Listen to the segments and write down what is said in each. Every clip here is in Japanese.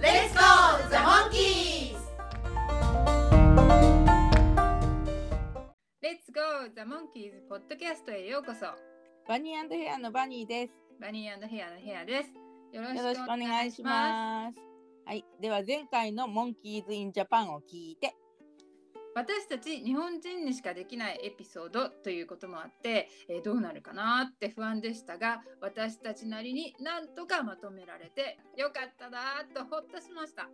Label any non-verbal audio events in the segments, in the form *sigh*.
Let's go, the monkeys! Let's go! The Monkeys ポッドキャストへようこそ。バニーヘアのバニーです。バニーヘアのヘアです。よろよろしくお願いします。はい。では前回のモンキーズインジャパンを聞いて私たち日本人にしかできないエピソードということもあって、えーどうなるかなって不安でしたが私たちなりになんとかまとめられてよかったなとほっとしました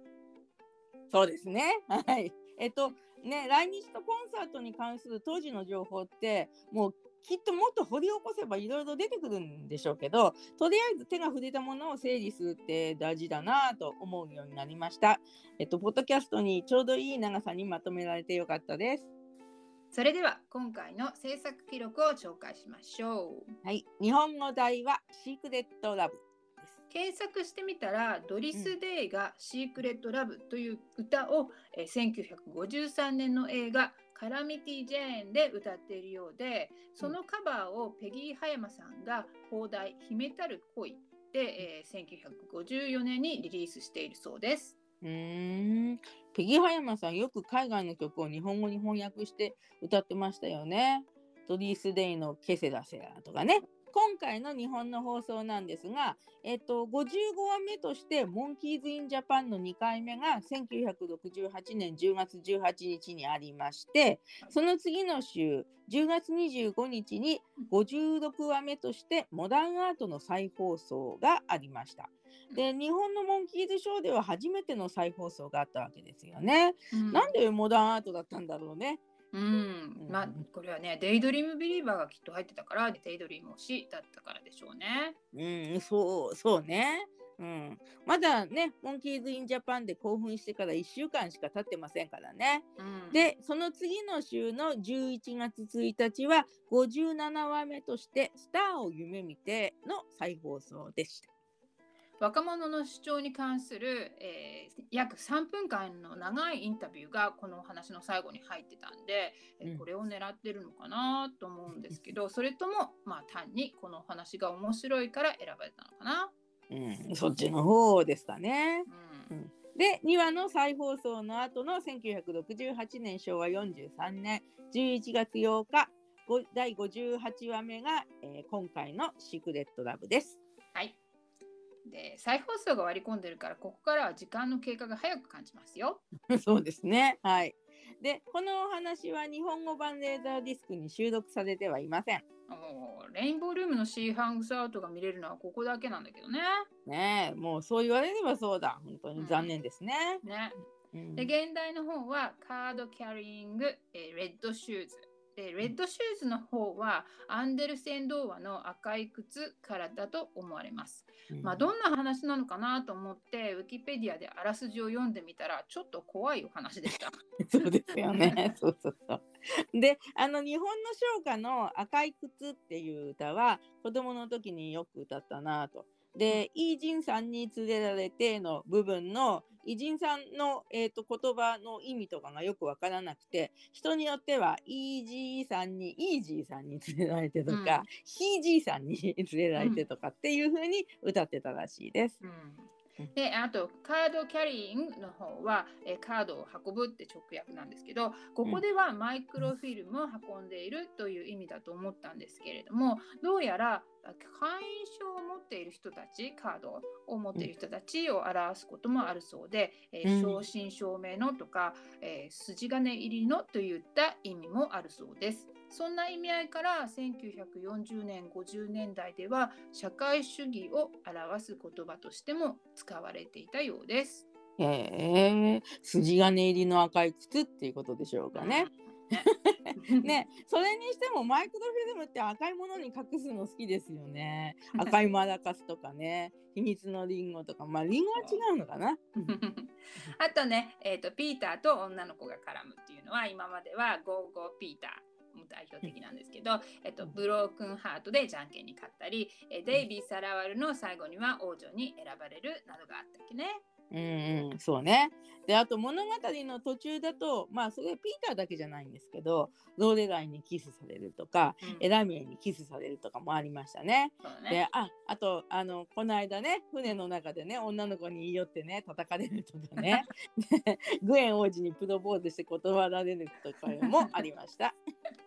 そうですね。はい。えっとね来日とコンサートに関する当時の情報ってもうきっともっと掘り起こせばいろいろ出てくるんでしょうけどとりあえず手が触れたものを整理するって大事だなと思うようになりました。えっとポッドキャストにちょうどいい長さにまとめられてよかったです。それでは今回の制作記録を紹介しましょうはい。日本語題はシークレットラブです。検索してみたらドリス・デイが「シークレット・ラブ」という歌を、えー1953年の映画「カラミティ・ジェーン」で歌っているようでそのカバーをペギー・葉山さんが邦題「秘めたる恋」で、えー1954年にリリースしているそうです。うーん。ペギー葉山さんよく海外の曲を日本語に翻訳して歌ってましたよね。ドリース・デイのケセラセラとかね。今回の日本の放送なんですが、えっと、55話目として、モンキーズ・イン・ジャパンの2回目が1968年10月18日にありまして、その次の週、10月25日に56話目として、モダンアートの再放送がありました。で、日本のモンキーズショーでは初めての再放送があったわけですよね。なんでモダンアートだったんだろうね。うん、まあこれはね「デイドリーム・ビリーバー」がきっと入ってたからデイドリーム推しだったからでしょうね。うん、そう、そうね。うん、まだね、モンキーズ・イン・ジャパンで興奮してから1週間しか経ってませんからね。うん、で、その次の週の11月1日は57話目として、スターを夢見ての再放送でした。若者の主張に関する、えー約3分間の長いインタビューがこのお話の最後に入ってたんで、これを狙ってるのかなと思うんですけどそれともまあ単にこのお話が面白いから選ばれたのかな。うん、そっちの方ですかね。うんで、2話の再放送の後の1968年昭和43年11月8日、ご第58話目が、えー今回のシークレットラブです。はいで再放送が割り込んでるからここからは時間の経過が早く感じますよ。*laughs* そうですね。はい。で、このお話は日本語版レーザーディスクに収録されてはいません。レインボールームの She Hangs Out が見れるのはここだけなんだけどね。ねえ、もうそう言われればそうだ。本当に残念ですね。ねうんで原題の方は Card Carrying、えー Red Shoes。で Red Shoes の方はアンデルセン童話の赤い靴からだと思われます。うんまあどんな話なのかなと思ってウィキペディアであらすじを読んでみたらちょっと怖いお話でした。*laughs* そうですよね。*laughs* そうそうそう。で、あの日本の唱歌の赤い靴っていう歌は子供の時によく歌ったなと。で、イージンさんに連れられての部分のイージンさんの、えー、と言葉の意味とかがよくわからなくて人によってはイージーさんにイージーさんに連れられてとか、うんヒージーさんに *laughs* 連れられてとかっていう風に歌ってたらしいです。うんであとカードキャリーイングの方は、えーカードを運ぶって直訳なんですけどここではマイクロフィルムを運んでいるという意味だと思ったんですけれどもどうやらあ会員証を持っている人たちカードを持っている人たちを表すこともあるそうで、えーうん正真正銘のとか、えー筋金入りのといった意味もあるそうです。そんな意味合いから1940年50年代では社会主義を表す言葉としても使われていたようです。へえ、筋金入りの赤い靴っていうことでしょうかね。ね。*laughs* ね、それにしてもマイクロフィルムって赤いものに隠すの好きですよね。赤いマラカスとかね、秘密のリンゴとか、まあリンゴは違うのかな？*laughs* あとね、えーと、ピーターと女の子が絡むっていうのは今まではゴーゴーピータ代表的なんですけど、えっと、ブロークンハートでじゃんけんに勝ったり、えデイビー・サラワルの最後には王女に選ばれるなどがあったっけね。うんうん、そうね。で、あと物語の途中だと、まあそれピーターだけじゃないんですけど、ローレライにキスされるとか、うんエラミエにキスされるとかもありましたね。ねで、あ、あと、あの、この間ね、船の中でね、女の子に言い寄ってね、叩かれるとかね、で *laughs* グエン王子にプロポーズして断られるとかもありました。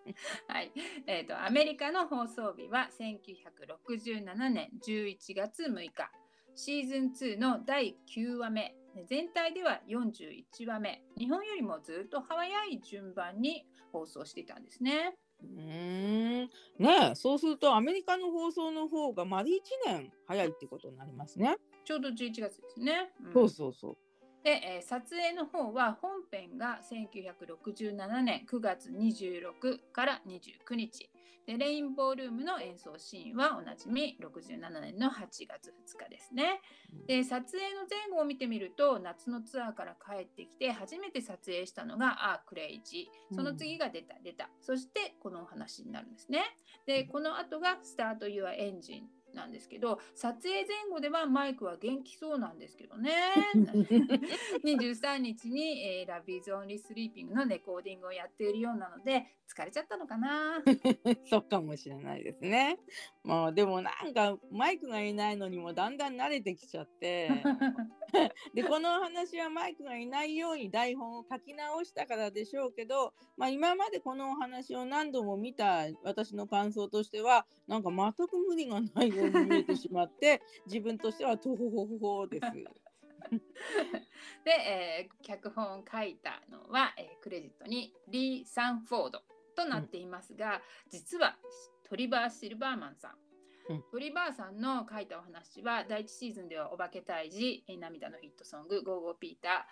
*laughs* はい、えーと、アメリカの放送日は1967年11月6日。シーズン2の第9話目。全体では41話目。日本よりもずっと早い順番に放送していたんですね。うーん。ねえ、そうするとアメリカの放送の方が丸1年早いってことになりますね。ちょうど11月ですね。うんそうそうそう。で、えー撮影の方は本編が1967年9月26から29日でレインボールームの演奏シーンはおなじみ67年の8月2日ですね。で撮影の前後を見てみると夏のツアーから帰ってきて初めて撮影したのが「あークレイジー」その次が出た出た。そしてこのお話になるんですね。でこの後が「スタート・ユア・エンジン」なんですけど撮影前後ではマイクは元気そうなんですけどね。*laughs* 23日に、えー、 Love Is Only Sleeping のレコーディングをやっているようなので疲れちゃったのかな。*laughs* そうかもしれないですね。もうでもなんかマイクがいないのにもだんだん慣れてきちゃって。*laughs* でこの話はマイクがいないように台本を書き直したからでしょうけど、まあ、今までこのお話を何度も見た私の感想としてはなんか全く無理がないように見えてしまって自分としてはトホホホホです。*laughs* で、えー脚本を書いたのは、えークレジットにリー・サンフォードとなっていますが、実はトリバー・シルバーマンさん、うん。トリバーさんの書いたお話は第一シーズンでは「お化け退治」えー涙のヒットソング「ゴーゴーピータ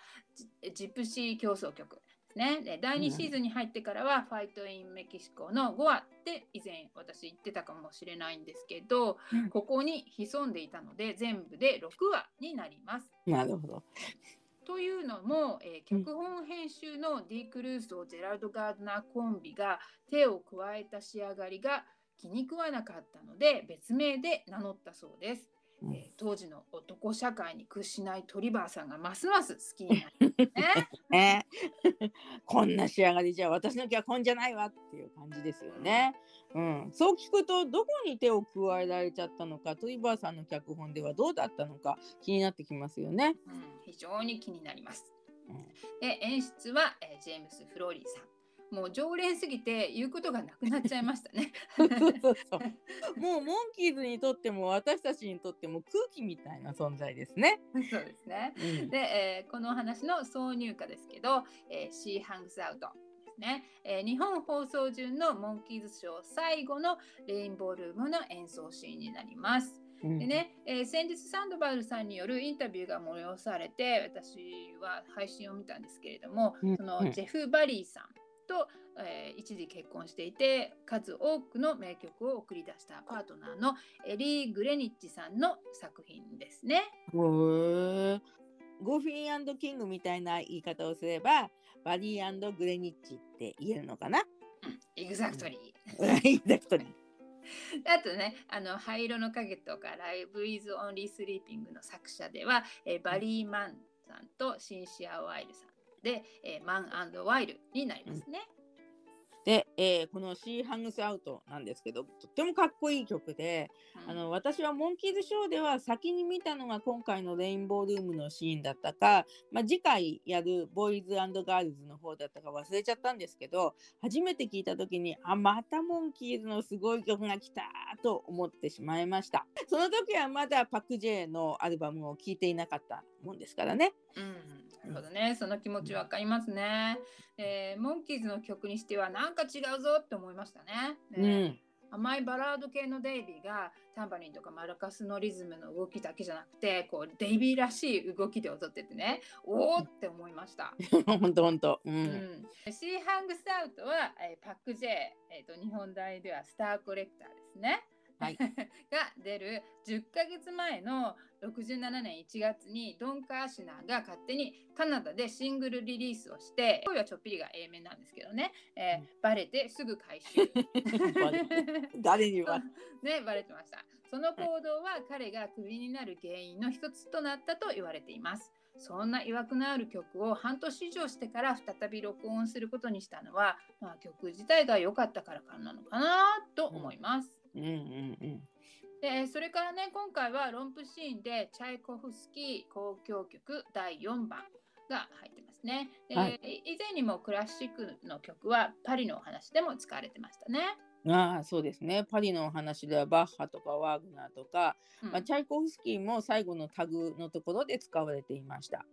ー」ジジプシー競争曲ねで第2シーズンに入ってからは「ファイト・イン・メキシコ」の5話って以前私言ってたかもしれないんですけど、うんここに潜んでいたので全部で6話になります。なるほど。というのも、えー脚本編集のディ・クルーズとジェラルド・ガードナーコンビが手を加えた仕上がりが気に食わなかったので別名で名乗ったそうです。うんえー当時の男社会に屈しないトリバーさんがますます好きになりね。*laughs* ね、*laughs* こんな仕上がりじゃ私の脚本じゃないわっていう感じですよね。うん、そう聞くとどこに手を加えられちゃったのかトリバーさんの脚本ではどうだったのか気になってきますよね。うん、非常に気になります。うんで演出は、えージェームス・フローリーさん。もう常連すぎて言うことがなくなっちゃいましたね。そうそうそうもうモンキーズにとっても私たちにとっても空気みたいな存在ですね。そうですね。うんで、えーこのお話の挿入歌ですけど「えー、She Hangs Out」ですね、えー日本放送順のモンキーズショー最後のレインボールームの演奏シーンになります。うんでね、えー先日サンドバルさんによるインタビューが催されて私は配信を見たんですけれども、うんそのうんジェフ・バリーさんと、えー一時結婚していて数多くの名曲を送り出したパートナーのエリー・グレニッチさんの作品ですね。ゴフィーキングみたいな言い方をすればバリーグレニッチって言えるのかな？ Exactly。Exactlyあとね、あの灰色の影とか Love Is Only Sleeping の作者では、えーバリー・マンさんとシンシア・ワイルさんで、えーマンワイルになりますね。で、えーこの「シー・ハングス・アウト」なんですけどとってもかっこいい曲で、うん。あの私はモンキーズショーでは先に見たのが今回のレインボールームのシーンだったか、まあ、次回やるボーイズガールズの方だったか忘れちゃったんですけど初めて聞いた時にあまたモンキーズのすごい曲が来たと思ってしまいました。その時はまだパク・ジェイのアルバムを聴いていなかったもんですからね。うん、なるほどね、その気持ちわかりますね。えーモンキーズの曲にしてはなんか違うぞって思いましたね。うねん甘いバラード系のデイビーがタンバリンとかマラカスのリズムの動きだけじゃなくてこうデイビーらしい動きで踊っててねおおって思いました。ほんとほんと。う。うんん、シーハングスアウトは、えーパック J、えーと日本大ではスターコレクターですね。はい。*laughs* が出る。10ヶ月前の67年1月にドン・カーシュナーが勝手にカナダでシングルリリースをして声はちょっぴりが A 面なんですけどね、えーバレてすぐ回収。*laughs* *laughs* 誰には。ねバレてました。その行動は彼がクビになる原因の一つとなったと言われています。そんな曰くのある曲を半年以上してから再び録音することにしたのは、まあ、曲自体が良かったからかなのかなと思います、うんうんうん。でそれからね今回はロンプシーンでチャイコフスキー交響曲第4番が入ってますね。ではい以前にもクラシックの曲はパリのお話でも使われてましたね。ああそうですね。パリのお話ではバッハとかワーグナーとか、うんまあ、チャイコフスキーも最後のタグのところで使われていました。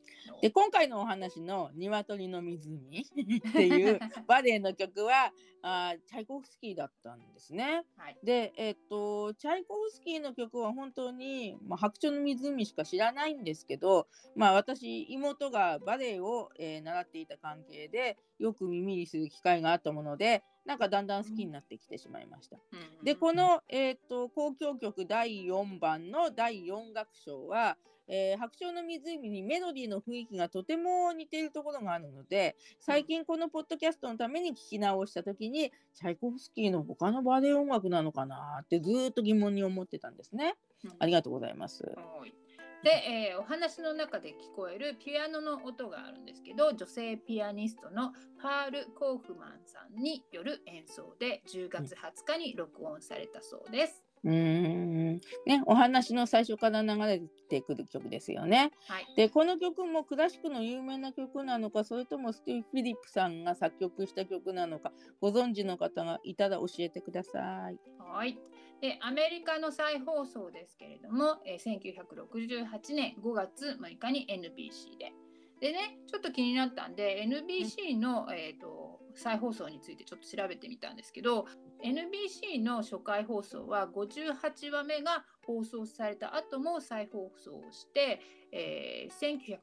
で今回のお話の「鶏の湖」っていう *laughs* バレエの曲はあーチャイコフスキーだったんですね。はいで、えっとチャイコフスキーの曲は本当に、まあ、白鳥の湖しか知らないんですけど、まあ、私妹がバレエを、えー習っていた関係でよく耳にする機会があったものでなんかだんだん好きになってきてしまいました。うんでこの、えー、と交響曲第4番の第4楽章は、えー白鳥の湖にメロディーの雰囲気がとても似ているところがあるので最近このポッドキャストのために聞き直した時にチャイコフスキーの他のバレエ音楽なのかなってずーっと疑問に思ってたんですね。うんありがとうございます。はいで、えーお話の中で聞こえるピアノの音があるんですけど女性ピアニストのパール・コーフマンさんによる演奏で10月20日に録音されたそうです。うーんね、お話の最初から流れてくる曲ですよね。はい、でこの曲もクラシックの有名な曲なのかそれともスティーブ・フィリップさんが作曲した曲なのかご存知の方がいたら教えてください。はい。で、アメリカの再放送ですけれども、えー1968年5月6日に NBC で。でね、ちょっと気になったんで、NBC の、えー、と再放送についてちょっと調べてみたんですけど、NBC の初回放送は58話目が放送された後も再放送をして、えー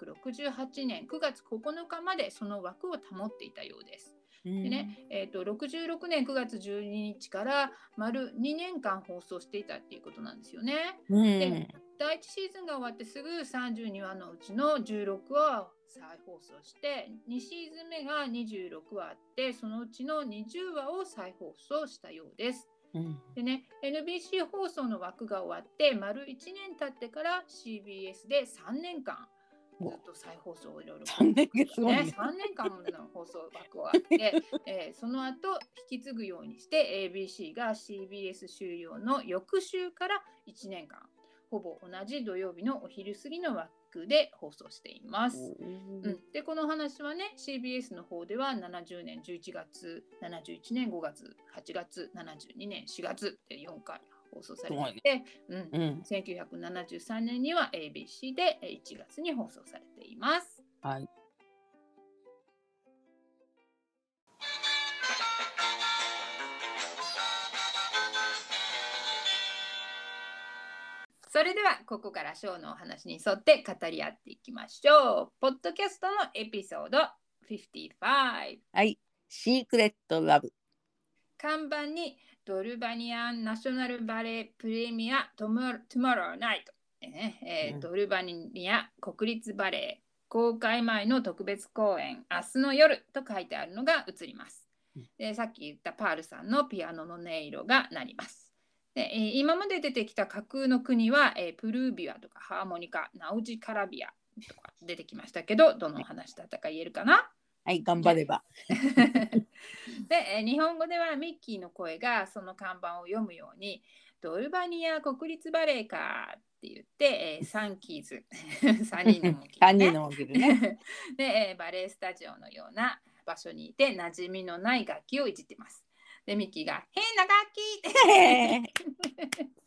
1968年9月9日までその枠を保っていたようです。ででね、えー、と66年9月12日から丸2年間放送していたっていうことなんですよね。うんで第1シーズンが終わってすぐ32話のうちの16話を再放送して2シーズン目が26話あってそのうちの20話を再放送したようです。うんでね NBC 放送の枠が終わって丸1年経ってから CBS で3年間ずっと再放送をいろいろ。3年がすごいねね、3年間もの放送枠があって、*laughs* えーその後引き継ぐようにして ABC が CBS 終了の翌週から1年間ほぼ同じ土曜日のお昼過ぎの枠で放送しています。うん、でこの話はね CBS の方では70年11月71年5月8月72年4月で4回放送されていて、うんうん1973年には ABC でえー1月に放送されています。はいそれではここからショーのお話に沿って語り合っていきましょう。ポッドキャストのエピソード55。はいシークレットラブ看板にドルバニアンナショナルバレープレミアトモトゥモローナイト、ねえーうんドルバニア国立バレー公開前の特別公演明日の夜と書いてあるのが映りますうん。でさっき言ったパールさんのピアノの音色が鳴ります。でえー今まで出てきた架空の国は、えープルービアとかハーモニカナウジカラビアとか出てきましたけどどの話だったか言えるかな？はい頑張れば *laughs* で、えー日本語ではミッキーの声がその看板を読むようにドルバニア国立バレエかって言って、えーサンキーズ *laughs* 3人のモンキー3ね人のわけでね *laughs* で、えーバレエスタジオのような場所にいて馴染みのない楽器をいじってます。でミッキーが「変な楽器!」って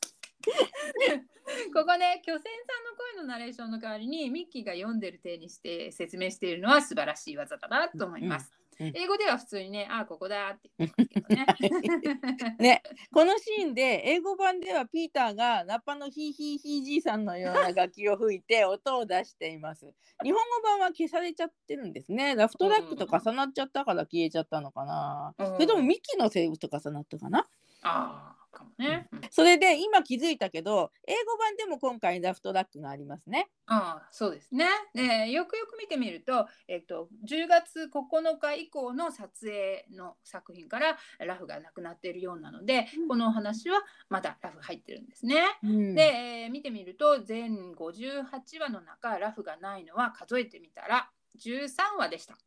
*laughs* ここね巨泉さんの声のナレーションの代わりにミッキーが読んでる体にして説明しているのは素晴らしい技だなと思います。うん英語では普通にね、あ、ここだって言ってますけどね。*laughs* ね、このシーンで英語版ではピーターがラッパのヒーヒーヒーじいさんのような楽器を吹いて *laughs* 音を出しています。日本語版は消されちゃってるんですね。ラフトラックと重なっちゃったから消えちゃったのかな。うんそれともミッキーのセリフと重なったかな。ああ、かもね。うんそれで今気づいたけど英語版でも今回ラフトラックがありますね。ああそうですねでよくよく見てみると、えっと、10月9日以降の撮影の作品からラフがなくなっているようなので、うんこのお話はまだラフ入ってるんですね。うんで、えー見てみると全58話の中ラフがないのは数えてみたら13話でした。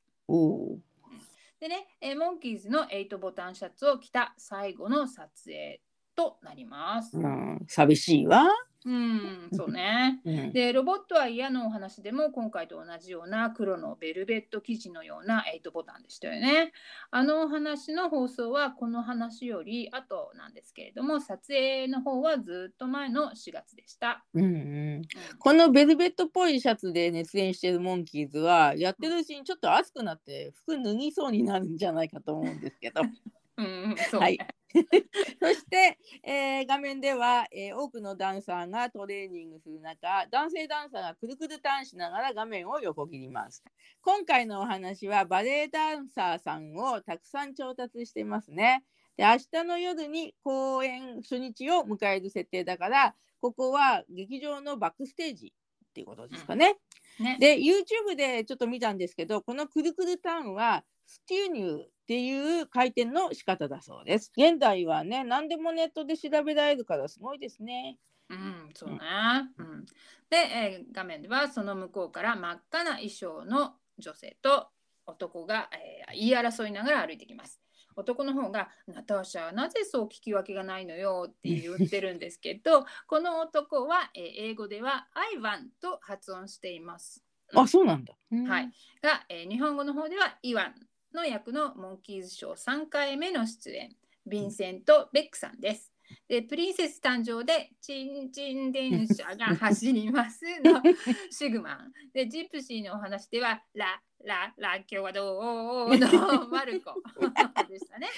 でね、えーモンキーズの8ボタンシャツを着た最後の撮影となります。うん、寂しいわ。うん、そうね。*laughs* うんでロボットは嫌のお話でも今回と同じような黒のベルベット生地のような8ボタンでしたよね。あのお話の放送はこの話より後なんですけれども撮影の方はずっと前の4月でした。うんうんうんこのベルベットっぽいシャツで熱演してるモンキーズはやってるうちにちょっと熱くなって服脱ぎそうになるんじゃないかと思うんですけど *laughs* うん、そうねはい *laughs* そして、えー画面では、えー多くのダンサーがトレーニングする中男性ダンサーがくるくるターンしながら画面を横切ります。今回のお話はバレエダンサーさんをたくさん調達してますね。で明日の夜に公演初日を迎える設定だからここは劇場のバックステージっていうことですかね、ね。で YouTube でちょっと見たんですけどこのくるくるターンはステューニューっていう回転の仕方だそうです。現代はね何でもネットで調べられるからすごいですね。うん、そうね。うん、で、えー画面ではその向こうから真っ赤な衣装の女性と男が、えー言い争いながら歩いてきます。男の方が「ナターシャなぜそう聞き分けがないのよ」って言ってるんですけど *laughs* この男は、えー英語では「アイヴァン」と発音しています。あそうなんだ。はい。が、えー日本語の方ではイワンの役のモンキーズショー3回目の出演、ヴィンセント・ベックさんです。で、プリンセス誕生でチンチン電車が走りますの *laughs* シグマン。で、ジプシーのお話ではラ、ラ、ラ、今日はどう？の *laughs* マルコ *laughs* でしたね。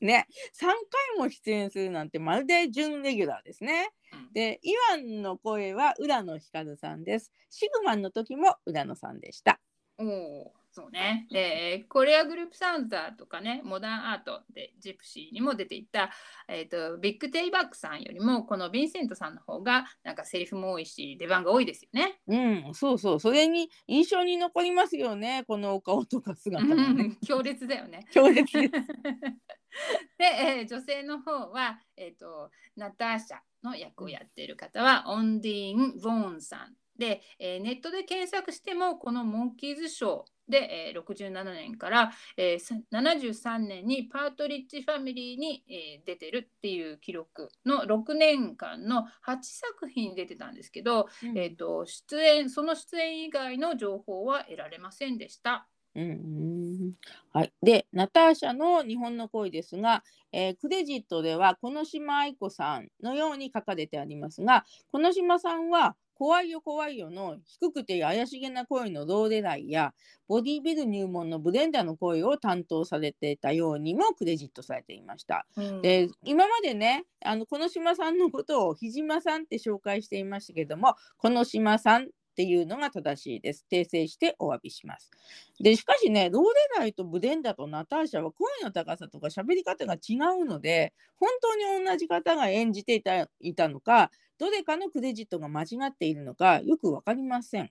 ね3回も出演するなんてまるで準レギュラーですね。でイワンの声は浦野光さんです。シグマンの時も浦野さんでした。おお、そうね。で、コレアグループサウンザーとかね、モダンアートでジプシーにも出ていた、えっ、と、ビッグテイバックさんよりも、このヴィンセントさんの方が、なんかセリフも多いし、出番が多いですよね。うんそうそうそれに印象に残りますよねこのお顔とか姿ね。ん強烈だよね。強烈です。*laughs* で、えー女性の方は、えっ、と、ナターシャの役をやっている方は、オンディーン・ヴォーンさん。で、えーネットで検索しても、このモンキーズショーで、えー67年から、えーさ73年にパートリッジファミリーに、えー出てるっていう記録の6年間の8作品出てたんですけど、えー、と出演その出演以外の情報は得られませんでした。うんうん。はい、でナターシャの日本の声ですが、えークレジットではこ島愛子さんのように書かれてありますがこ島さんは「怖いよ怖いよ」の低くて怪しげな声のローレライやボディビル入門のブレンダーの声を担当されていたようにもクレジットされていました。で今までねあのこの島さんのことをひじまさんって紹介していましたけどもこの島さんっていうのが正しいです。訂正してお詫びします。でしかしねローレライとブレンダとナターシャは声の高さとか喋り方が違うので本当に同じ方が演じていたいたのかどれかのクレジットが間違っているのかよく分かりません。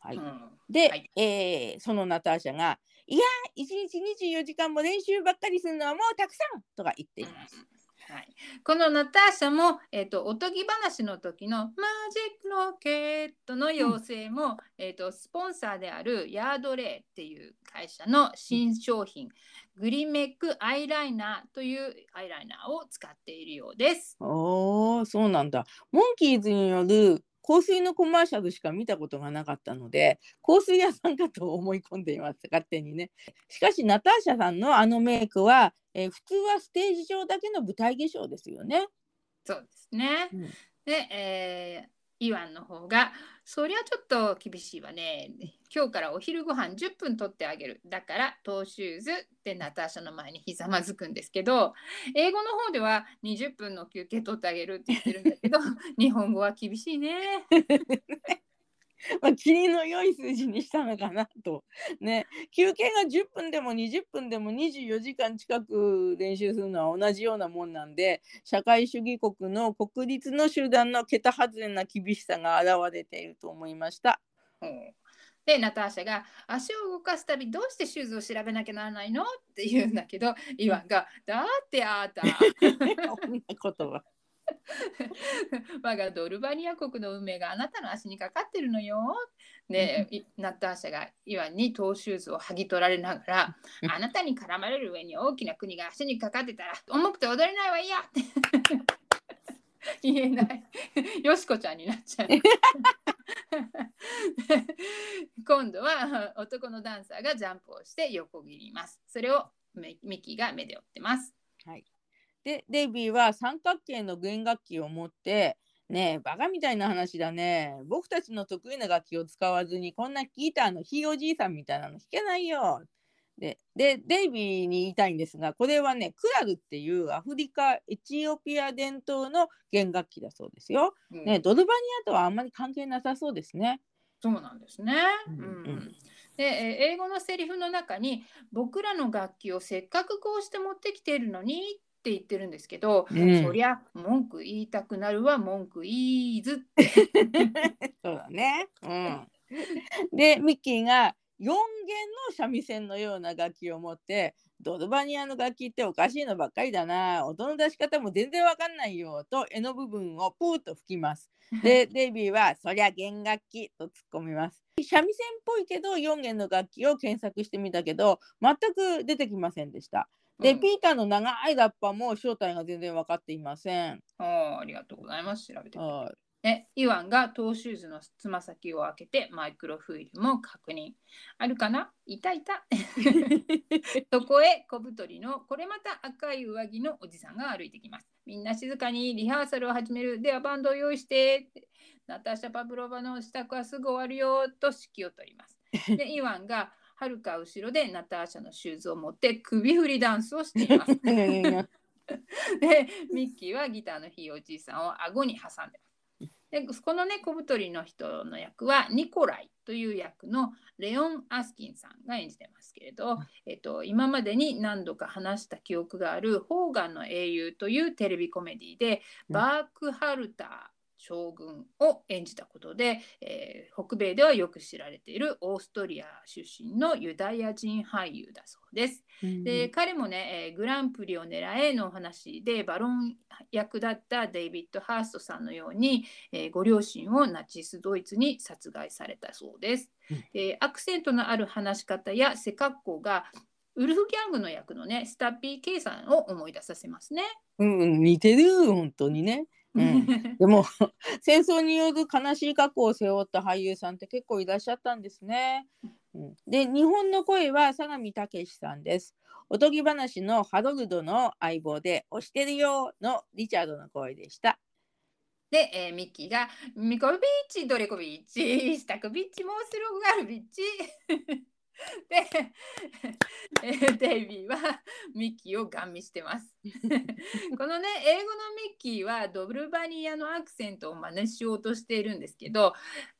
はいうんで、はいえーそのナターシャが「いや1日24時間も練習ばっかりするのはもうたくさん!」とか言っています。はい、このナターシャも、えー、とおとぎ話の時のマジックロケットの妖精も、えー、とスポンサーであるヤードレイっていう会社の新商品グリメックアイライナーというアイライナーを使っているようです。おーそうなんだ。モンキーズによる香水のコマーシャルしか見たことがなかったので香水屋さんかと思い込んでいます勝手にね。しかしナターシャさんのあのメイクは、えー普通はステージ上だけの舞台化粧ですよね。そうですね。うんで、えーイワンの方がそりゃちょっと厳しいわね今日からお昼ご飯10分取ってあげるだからトーシューズってナターシャの前にひざまずくんですけど英語の方では20分の休憩取ってあげるって言ってるんだけど *laughs* 日本語は厳しいね。*laughs* *laughs* まあ、霧の良い数字にしたのかなと。ね、休憩が10分でも20分でも24時間近く練習するのは同じようなもんなんで、社会主義国の国立の集団の桁外れな厳しさが現れていると思いました。うんでナターシャが足を動かすたびどうしてシューズを調べなきゃならないの？って言うんだけどイワンが「だってあーた *laughs* こんなことは。*laughs* 我がドルバニア国の運命があなたの足にかかってるのよ。で、いナターシャがイワンにトーシューズを剥ぎ取られながら、うんあなたに絡まれる上に大きな国が足にかかってたら、重くて踊れないわいや *laughs* 言えない。*laughs* よしこちゃんになっちゃう。今度は男のダンサーがジャンプをして横切ります。それをミミキが目で追ってます。で、デイビーは三角形の弦楽器を持って、ねえ、バカみたいな話だね。僕たちの得意な楽器を使わずに、こんなギターのひいおじいさんみたいなの弾けないよ。で、でデイビーに言いたいんですが、これはね、クラルっていうアフリカ、エチオピア伝統の弦楽器だそうですよ。うんね、ドルバニアとはあんまり関係なさそうですね。そうなんですね。ううんんうんでえー英語のセリフの中に「僕らの楽器をせっかくこうして持ってきているのに」って言ってるんですけど、うんそりゃ文句言いたくなるわ文句いいずって。*laughs* そうだね。うん。で、ミッキーが4弦の三味線のような楽器を持って、ドルバニアの楽器っておかしいのばっかりだな。音の出し方も全然わかんないよ。と、柄の部分をプーッと吹きます。*laughs* で、デイビーは、そりゃ弦楽器と突っ込みます。三味線っぽいけど、4弦の楽器を検索してみたけど、全く出てきませんでした。で、うんピーターの長いラッパも正体が全然分かっていません。あーありがとうございます調べてくれてはいね、イワンがトーシューズのつま先を開けてマイクロフィルムを確認。あるかな？いたいた？*laughs* そこへ小太りのこれまた赤い上着のおじさんが歩いてきます。みんな静かにリハーサルを始める。ではバンドを用意して。ナターシャ・パブロバの支度はすぐ終わるよと指揮を取ります。で、*laughs* イワンがはるか後ろでナターシャのシューズを持って首振りダンスをしています。*laughs* で、ミッキーはギターのひいおじいさんを顎に挟んでます。でこのね小太りの人の役はニコライという役のレオン・アスキンさんが演じてますけれど、えっと、今までに何度か話した記憶がある「ホーガンの英雄」というテレビコメディでうんバークハルター将軍を演じたことで、えー北米ではよく知られているオーストリア出身のユダヤ人俳優だそうです。で彼もね、えーグランプリを狙えのお話でバロン役だったデイビッド・ハーストさんのように、えーご両親をナチス・ドイツに殺害されたそうです。うんでアクセントのある話し方や背格好がウルフギャングの役のねスタッピー・ケイさんを思い出させますね。うん、似てる、本当にね。うんでも *laughs* 戦争による悲しい過去を背負った俳優さんって結構いらっしゃったんですね。うん、で日本の声は相模武さんです。おとぎ話のハロルドの相棒で「押してるよ」のリチャードの声でした。で、えーミッキーが「ミコビッチドレコビッチスタクビッチモースログガルビッチ」*laughs* で、えーデイビーはミッキーをガン見してます。*laughs* このね英語のミッキーはドブルバニアのアクセントを真似しようとしているんですけど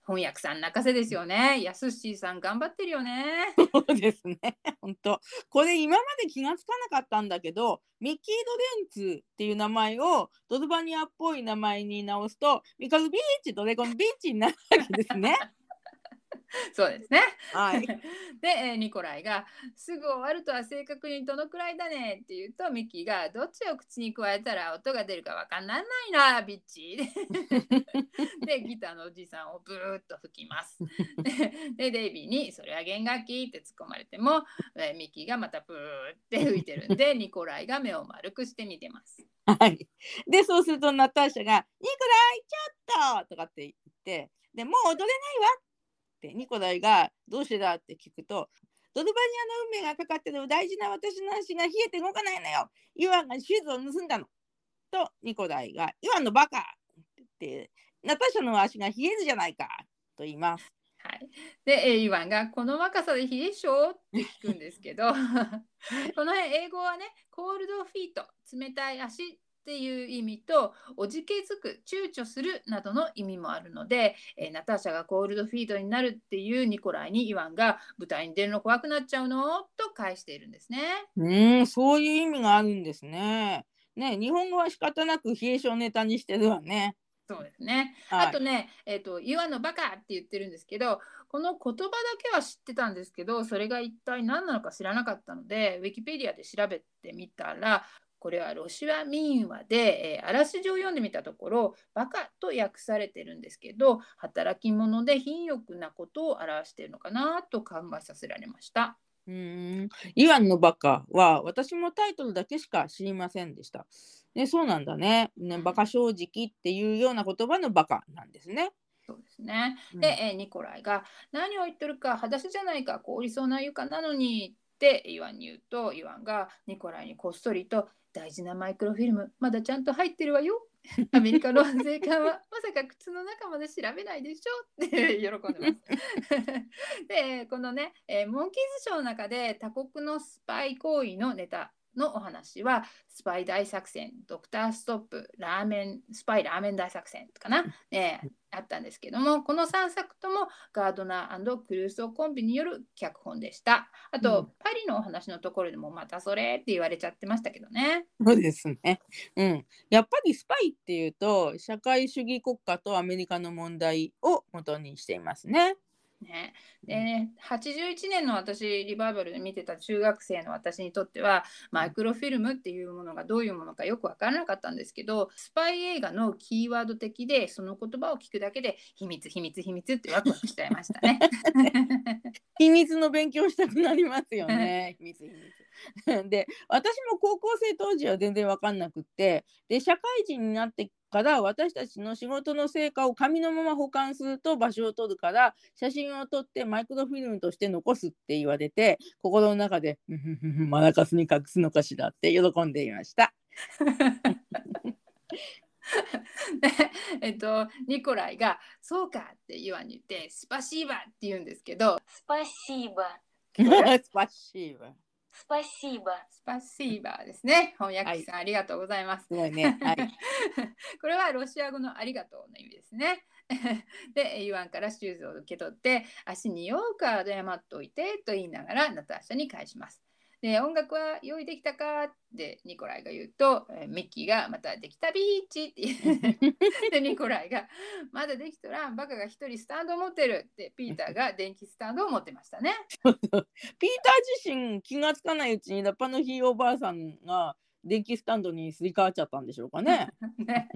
翻訳さん泣かせですよね。やすしーさん頑張ってるよね。そうですね。本当。これ今まで気がつかなかったんだけど、ミッキー・ドレンツっていう名前をドルバニアっぽい名前に直すと、ミカルビーチ、ドレゴンビーチになるわけですね。*laughs* そうですね。はい。*laughs* で、えーニコライが「すぐ終わるとは正確にどのくらいだね」って言うとミッキーが「どっちを口に加えたら音が出るかわかんないなビッチ」で *laughs* ギターのおじさんをブーッと吹きます。でデイビーに「それは弦楽器」って突っ込まれても、えーミッキーがまたブーって吹いてるんでニコライが目を丸くして見てます。はい。で、そうするとナターシャが、ニコライ、ちょっととかって言って、でもう踊れないわって、ニコライが、どうしてだって聞くと、ドルバニアの運命がかかってる大事な私の足が冷えて動かないのよ。イワンがシューズを盗んだの。と、ニコライが、イワンのバカってナターシャの足が冷えるじゃないかと言います。はい、で、イワンが「この若さで冷え性?」って聞くんですけど *laughs* この辺英語はね「 cold feet」冷たい足っていう意味と「おじけづく」「躊躇する」などの意味もあるので、えーナターシャがコールドフィートになるっていうニコライにイワンが「舞台に出るの怖くなっちゃうの?」と返しているんですね。うーんそういう意味があるんですね。ね日本語は仕方なく冷え性ネタにしてるわね。そうですね。はいあとね、えっ、と、イワンのバカって言ってるんですけど、この言葉だけは知ってたんですけど、それが一体何なのか知らなかったので、ウィキペディアで調べてみたら、これはロシア民話で、えーあらすじを読んでみたところ、バカと訳されてるんですけど、働き者で貧欲なことを表しているのかなと考えさせられました。うーんイワンのバカは私もタイトルだけしか知りませんでした。ね、そうなんだねね。バカ正直っていうような言葉のバカなんですね。そうですね。うんで、えーニコライが「何を言ってるか裸足じゃないか凍りそうな床なのに」ってイワンに言うとイワンがニコライにこっそりと「大事なマイクロフィルム。まだちゃんと入ってるわよ」*laughs* アメリカの税関は。まさか靴の中まで調べないでしょって。*laughs* 喜んでます。*laughs* でこのね、えーモンキーズショーの中で他国のスパイ行為のネタ。のお話はスパイ大作戦ドクターストップラーメンスパイラーメン大作戦かな、ね、あったんですけどもこの3作ともガードナークルーソーコンビによる脚本でしたあと、うんパリのお話のところでもまたそれって言われちゃってましたけどねそうですね。うん。やっぱりスパイっていうと社会主義国家とアメリカの問題を元にしていますね。ねでね81年の私リバイバルで見てた中学生の私にとってはマイクロフィルムっていうものがどういうものかよく分からなかったんですけどスパイ映画のキーワード的でその言葉を聞くだけで秘密秘密秘密ってワクワクしちゃいましたね。*laughs* *laughs* 秘密の勉強したくなりますよね。秘密秘密。*laughs* で私も高校生当時は全然分かんなくってで社会人になってから私たちの仕事の成果を紙のまま保管すると場所を取るから写真を撮ってマイクロフィルムとして残すって言われて心の中で「マラカスに隠すのかしら」って喜んでいました。*laughs* えっと、ニコライが「そうか」って言わに言って「スパシーバ」って言うんですけど「スパシーバ」*laughs* スパシーバ。スパシーバー。スパシーバーですね。翻訳さん、はい、ありがとうございます。ねはい、*laughs* これはロシア語のありがとうの意味ですね。*laughs* で、イワンからシューズを受け取って、足によく謝っといてと言いながら、ナターシャに返します。で、音楽は用意できたかってニコライが言うと、ミッキーがまたできたビーチって言う。*laughs* で、ニコライがまだできとらん、バカが一人スタンドを持ってるって、ピーターが電気スタンドを持ってましたね。*laughs* ピーター自身気がつかないうちにラッパのひいおばあさんが電気スタンドにすり替わっちゃったんでしょうかね。*laughs* ね、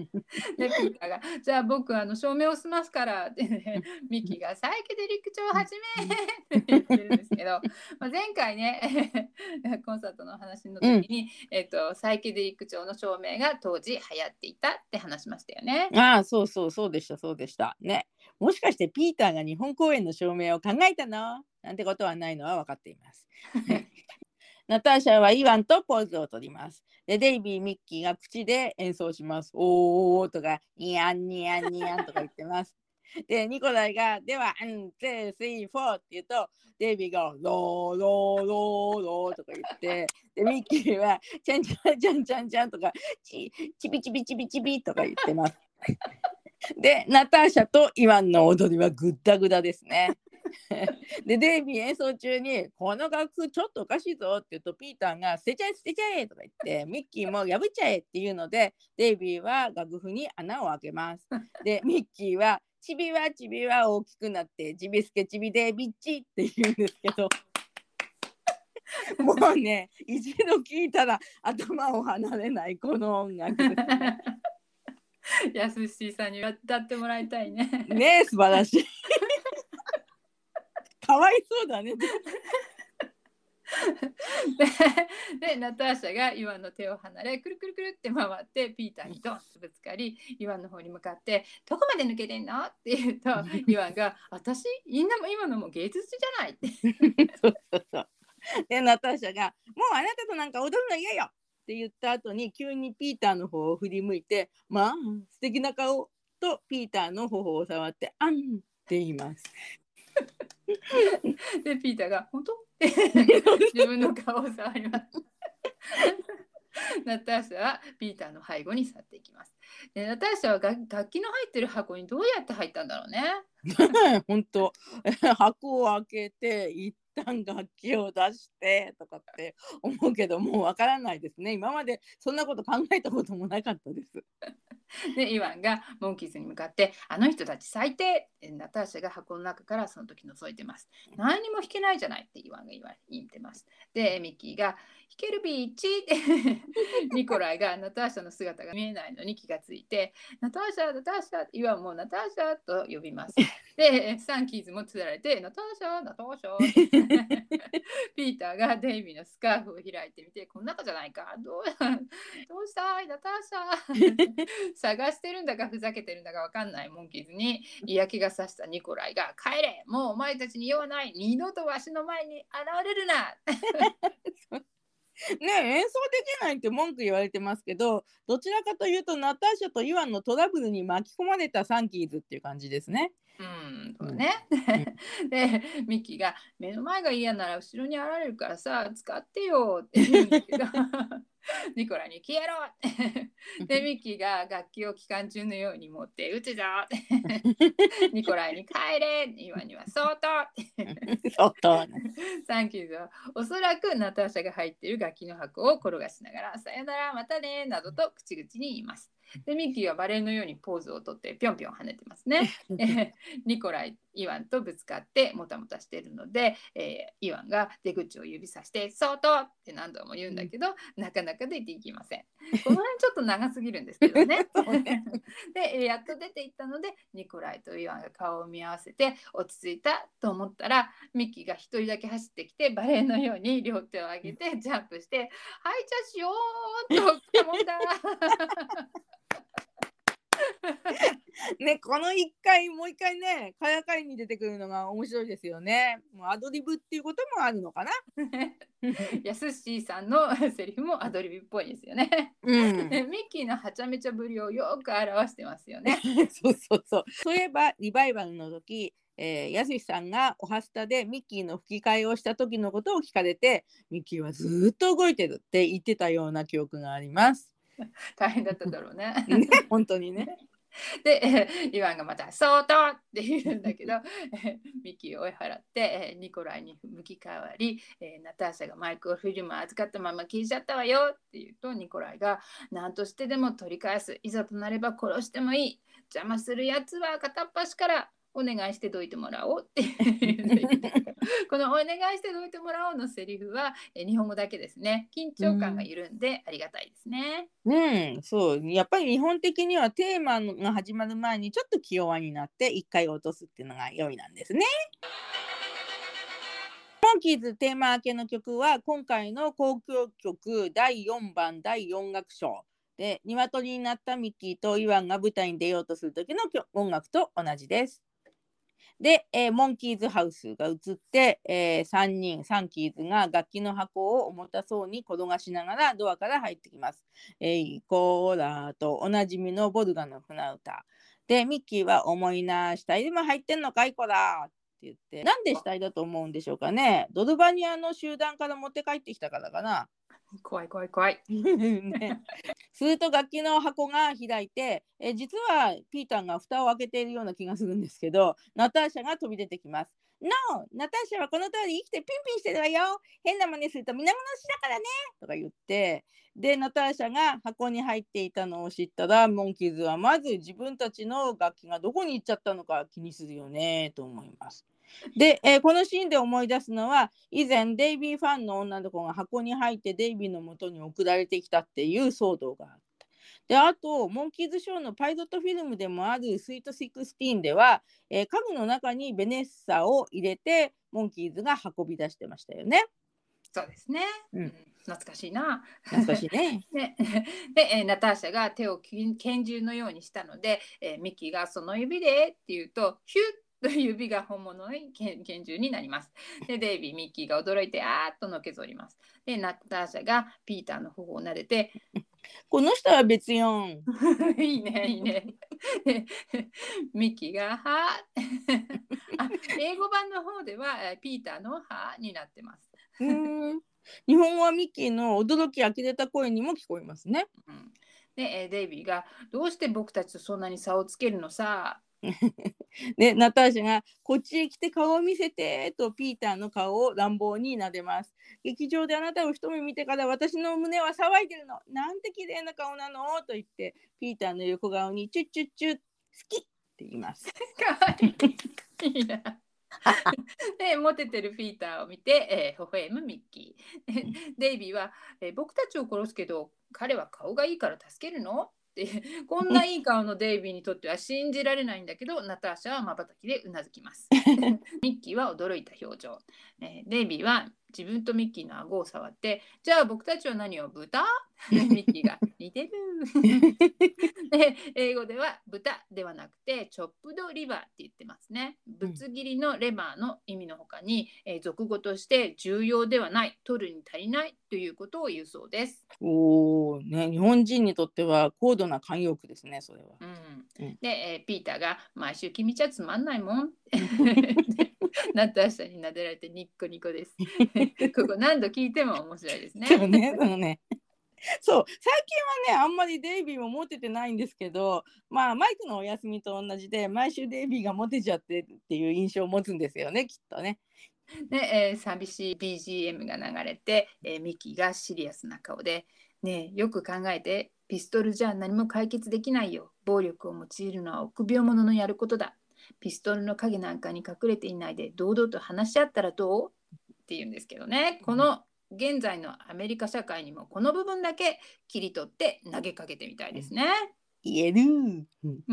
でピーターが「じゃあ僕あの照明を済ますから」ってねミキが「サイケデリック調始め!」って言ってるんですけど、まあ、前回ね *laughs* コンサートの話の時に、えっとサイケデリック調の照明が当時流行っていたって話しましたよね。ああ、そうそう、そうでした、そうでした。ね。もしかしてピーターが日本公演の照明を考えたの？なんてことはないのは分かっています。ナターシャはイワンとポーズをとります。で、デイビー、ミッキーが口で演奏します。おーとか、ニヤンニヤンニヤンとか言ってます。*laughs* で、ニコライが、では、うん、 two, three, four って言うと、デイビーが、ロー、ロー、ロー、ローとか言って、で、ミッキーは、チャンチャンチャンチャンチャンとか、チチビチビチビチビとか言ってます。*laughs* で、ナターシャとイワンの踊りはグッダグダですね。*laughs* で、デイビー演奏中に、この楽譜ちょっとおかしいぞって言うと、ピーターが捨てちゃえ、捨てちゃえとか言って、*laughs* ミッキーも破っちゃえっていうので、デイビーは楽譜に穴を開けます。で、ミッキーは、チビはチビは大きくなって、チビスケチビデイビッチって言うんですけど、もうね、一度聞いたら頭を離れないこの音楽。やすしさんに歌ってもらいたいね。ねえ素晴らしい。かわいそうだね。*laughs* ででナターシャがイワンの手を離れくるくるくるって回ってピーターにドンとぶつかりイワンの方に向かって「どこまで抜けてんの?」って言うとイワンが「私みんなも今のも芸術じゃない」ってそうそうそう。で、ナターシャが、もうあなたとなんか踊るの嫌よって言った後に、急にピーターの方を振り向いて、まあ、素敵な顔とピーターの頬を触って「あん」って言います。でピーターが「本当?」って自分の顔を触ります。ナターシャはピーターの背後に去っていきます。でナターシャは楽楽器の入ってる箱にどうやって入ったんだろうね。*laughs* 本当箱を開けて一旦楽器を出してとかって思うけどもうわからないですね今までそんなこと考えたこともなかったです。*laughs* でイワンがモンキーズに向かって「あの人たち最低!」ナターシャが箱の中からその時覗いてます。何にも弾けないじゃないってイワンが言ってます。でミッキーが「弾けるビーチ!」ってニコライがナターシャの姿が見えないのに気がついて「ナターシャナターシャ!」イワンも「ナターシャ!」と呼びます。でサンキーズもつられて「ナターシャナターシャ! *laughs*」ピーターがデイビーのスカーフを開いてみて「この中じゃないかどうどうしたい？ナターシャ! *laughs*」探してるんだかふざけてるんだかわかんないモンキーズに嫌気がさしたニコライが「帰れもうお前たちに用はない二度とわしの前に現れるな! *laughs* ね演奏できないって文句言われてますけどどちらかというとナターシャとイワンのトラブルに巻き込まれたサンキーズっていう感じですね。」うんね。でミッキーが「目の前が嫌なら後ろに現れるからさ使ってよ」って言うんだけど *laughs* ニコライに「消えろ! *laughs*」でミッキーが楽器を機関銃のように持って「撃つぞ! *laughs*」ニコライに「帰れ!」イワンには「外!」って外とサンキーズはおそらくナターシャが入っている楽器の箱を転がしながら「さよならまたね」などと口々に言います。でミッキーはバレエのようにポーズをとってぴょんぴょん跳ねてますね。えーニコライイワンとぶつかってもたもたしているので、えーイワンが出口を指さして「外!」って何度も言うんだけど、なかなか出ていきません。この辺ちょっと長すぎるんですけどね。*laughs* で、えーやっと出ていったのでニコライとイワンが顔を見合わせて落ち着いたと思ったらミッキーが一人だけ走ってきてバレエのように両手を上げてジャンプして「はいじゃあしよう!」と来たもんだ。ねこの一回もう一回ねからかいに出てくるのが面白いですよね。もうアドリブっていうこともあるのかな。*laughs* やすしーさんの *laughs* セリフもアドリブっぽいですよね。うんで *laughs* ミッキーのはちゃめちゃぶりをよく表してますよね。そうそうそう。そういえばリバイバルの時、えー、やすしさんがおはスタでミッキーの吹き替えをした時のことを聞かれてミッキーはずーっと動いてるって言ってたような記憶があります。大変だっただろうね。ね本当にね。で、*laughs* イワンがまた「相当!」って言うんだけど、*laughs* ミキを追い払って、ニコライに向き変わり、ナターシャがマイクをフィルム預かったまま消えちゃったわよって言うとニコライが「何としてでも取り返すいざとなれば殺してもいい邪魔するやつは片っ端からお願いしてどいてもらおう」って言う *laughs* この「お願いしてどいてもらおう」のセリフは、えー日本語だけですね緊張感が緩んでありがたいですね。うん、そう。やっぱり日本的にはテーマが始まる前にちょっと気弱になって一回落とすっていうのが良いなんですね。モンキーズテーマ明けの曲は今回の交響曲第4番第4楽章で鶏になったミッキーとイワンが舞台に出ようとする時の曲音楽と同じです。で、えーモンキーズハウスが映って、え3人サンキーズが楽器の箱を重たそうに転がしながらドアから入ってきます。えいこーらとおなじみのボルガの船歌。で、ミッキーは重いな、死体でも入ってんのかいこらって言って、なんで死体だと思うんでしょうかね。ドルバニアの集団から持って帰ってきたからかな。怖い怖い怖い。ね、すると楽器の箱が開いて、え実はピーターが蓋を開けているような気がするんですけど、ナターシャが飛び出てきます。No! ナターシャはこの通り生きてピンピンしてるわよ変な真似すると皆殺しだからねとか言って、で、ナターシャが箱に入っていたのを知ったら、モンキーズはまず自分たちの楽器がどこに行っちゃったのか気にするよねと思います。で、えーこのシーンで思い出すのは以前デイビーファンの女の子が箱に入ってデイビーの元に送られてきたっていう騒動があった。であとモンキーズショーのパイロットフィルムでもある「スイート16」では、えー家具の中にベネッサを入れてモンキーズが運び出してましたよね。そうですね。うんうん懐かしいな。懐かしいね。*laughs* ね、*laughs* で、えーナターシャが手を拳拳銃のようにしたので、えーミッキーがその指で？って言うと、ヒュッと指が本物の拳拳銃になります。で、デイビー、ミッキーが驚いて、あーっとのけぞります。で、ナターシャがピーターの頬を撫でて、*laughs* この人は別よん。*laughs* いいね、いいね。でミッキーが「*laughs* は」あ英語版の方ではえーピーターの「は」になってます。うーん日本語はミッキーの驚き呆れた声にも聞こえますね。うん、で、えーデイビーが「どうして僕たちとそんなに差をつけるのさ」で *laughs* ナターシャが「こっちへ来て顔を見せて」とピーターの顔を乱暴に撫でます。劇場であなたを一目見てから私の胸は騒いでるの。なんて綺麗な顔なのと言ってピーターの横顔にチュッチュッチュッ好きって言います。*laughs* かわいい。でモテてるピーターを見て、えー、微笑むミッキー。で *laughs* デイビーは、えー僕たちを殺すけど彼は顔がいいから助けるの？って *laughs* こんないい顔のデイビーにとっては信じられないんだけどナターシャはまばたきでうなずきます。*laughs* ミッキーは驚いた表情。えーデイビーは自分とミッキーの顎を触ってじゃあ僕たちは何を豚？*laughs* ミッキーが似てる。*laughs* で英語では豚ではなくてチョップドリバーって言ってますね。ぶつ切りのレバーの意味のほかに、えー俗語として重要ではない、取るに足りないということを言うそうです。おーね日本人にとっては高度な慣用句ですねそれは。うんうんで、えーピーターが毎週君じゃつまんないもん。*laughs* ナターシャに撫でられてニッコニコです。*laughs* ここ何度聞いても面白いですね。そうね、そうね。そう、最近はね、あんまりデイビーもモテてないんですけど、まあ、マイクのお休みと同じで、毎週デイビーがモテちゃってっていう印象を持つんですよね、きっとね。で、えー寂しい BGM が流れて、えーミッキーがシリアスな顔で「ねえよく考えてピストルじゃ何も解決できないよ暴力を用いるのは臆病者のやることだピストルの影なんかに隠れていないで堂々と話し合ったらどう?」って言うんですけどねこの現在のアメリカ社会にもこの部分だけ切り取って投げかけてみたいですね。言える。うん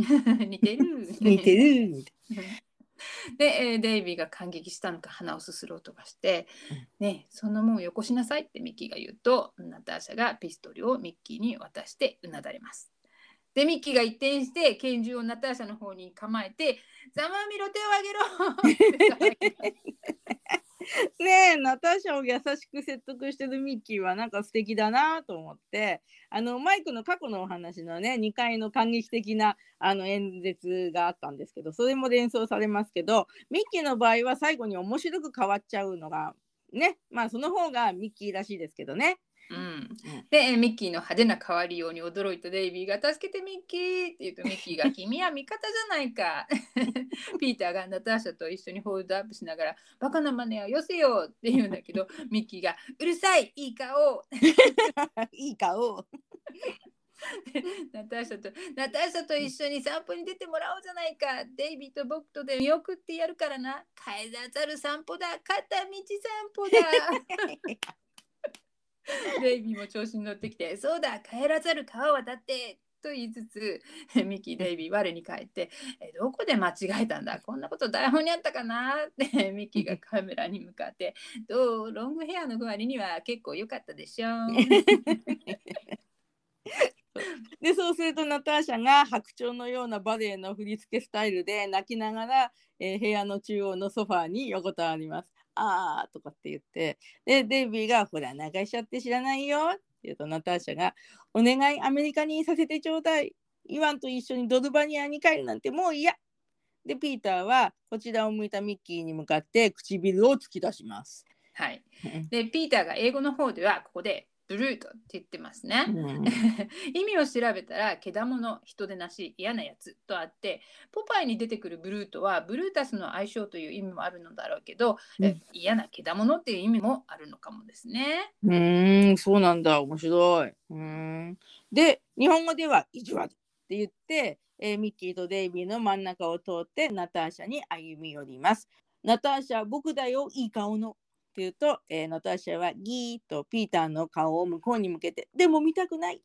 似てる似てる。*laughs* で、えーデイビーが感激したのか鼻をすする音がして「ねえそんなもんよこしなさい」ってミッキーが言うとナターシャがピストルをミッキーに渡してうなだれます。でミッキーが一転して拳銃をナターシャの方に構えて「ざまみろ手をあげろ! *laughs*」ねえ、ナターシャを優しく説得してるミッキーはなんか素敵だなと思って、あのマイクの過去のお話のね、2回の感激的なあの演説があったんですけど、それも連想されますけど、ミッキーの場合は最後に面白く変わっちゃうのが、ね、まあその方がミッキーらしいですけどね。うん、でえーミッキーの派手な変わりように驚いたデイビーが「助けてミッキー!」って言うとミッキーが「君は味方じゃないか」*laughs* ピーターがナターシャと一緒にホールドアップしながら「バカな真似はよせよ!」って言うんだけど *laughs* ミッキーが「うるさいいい顔! *laughs* いい顔。ナターシャとナターシャと一緒に散歩に出てもらおうじゃないかデイビーと僕とで見送ってやるからな帰らざる散歩だ片道散歩だデイビーも調子に乗ってきて、そうだ、帰らざる川を渡ってと言いつつ、*laughs* ミキー、デイビー、我に返って、えどこで間違えたんだ？こんなこと台本にあったかな？っ *laughs* てミキがカメラに向かって、どうロングヘアの割には結構良かったでしょ *laughs* でそうするとナターシャが白鳥のようなバレエの振り付けスタイルで泣きながら、えー部屋の中央のソファーに横たわります。あーとかって言ってでデイビーが「ほら泣かしちゃって知らないよ」って言うとナターシャが「お願いアメリカにいさせてちょうだい」「イワンと一緒にドルバニアに帰るなんてもう嫌」でピーターはこちらを向いたミッキーに向かって唇を突き出します。はい。で、ピーターが英語の方ではここで、ブルートって言ってますね。うん *laughs* 意味を調べたら、けだもの、人でなし、嫌なやつとあって、ポパイに出てくるブルートは、ブルータスの愛称という意味もあるのだろうけど、うんえ嫌なけだものっていう意味もあるのかもですね。うーん、そうなんだ。面白い。うーん。で、日本語では意地悪って言って、えーミッキーとデイビーの真ん中を通ってナターシャに歩み寄ります。ナターシャ、僕だよ、いい顔の。って言うと、えーナターシャはギーッとピーターの顔を向こうに向けて、でも見たくない。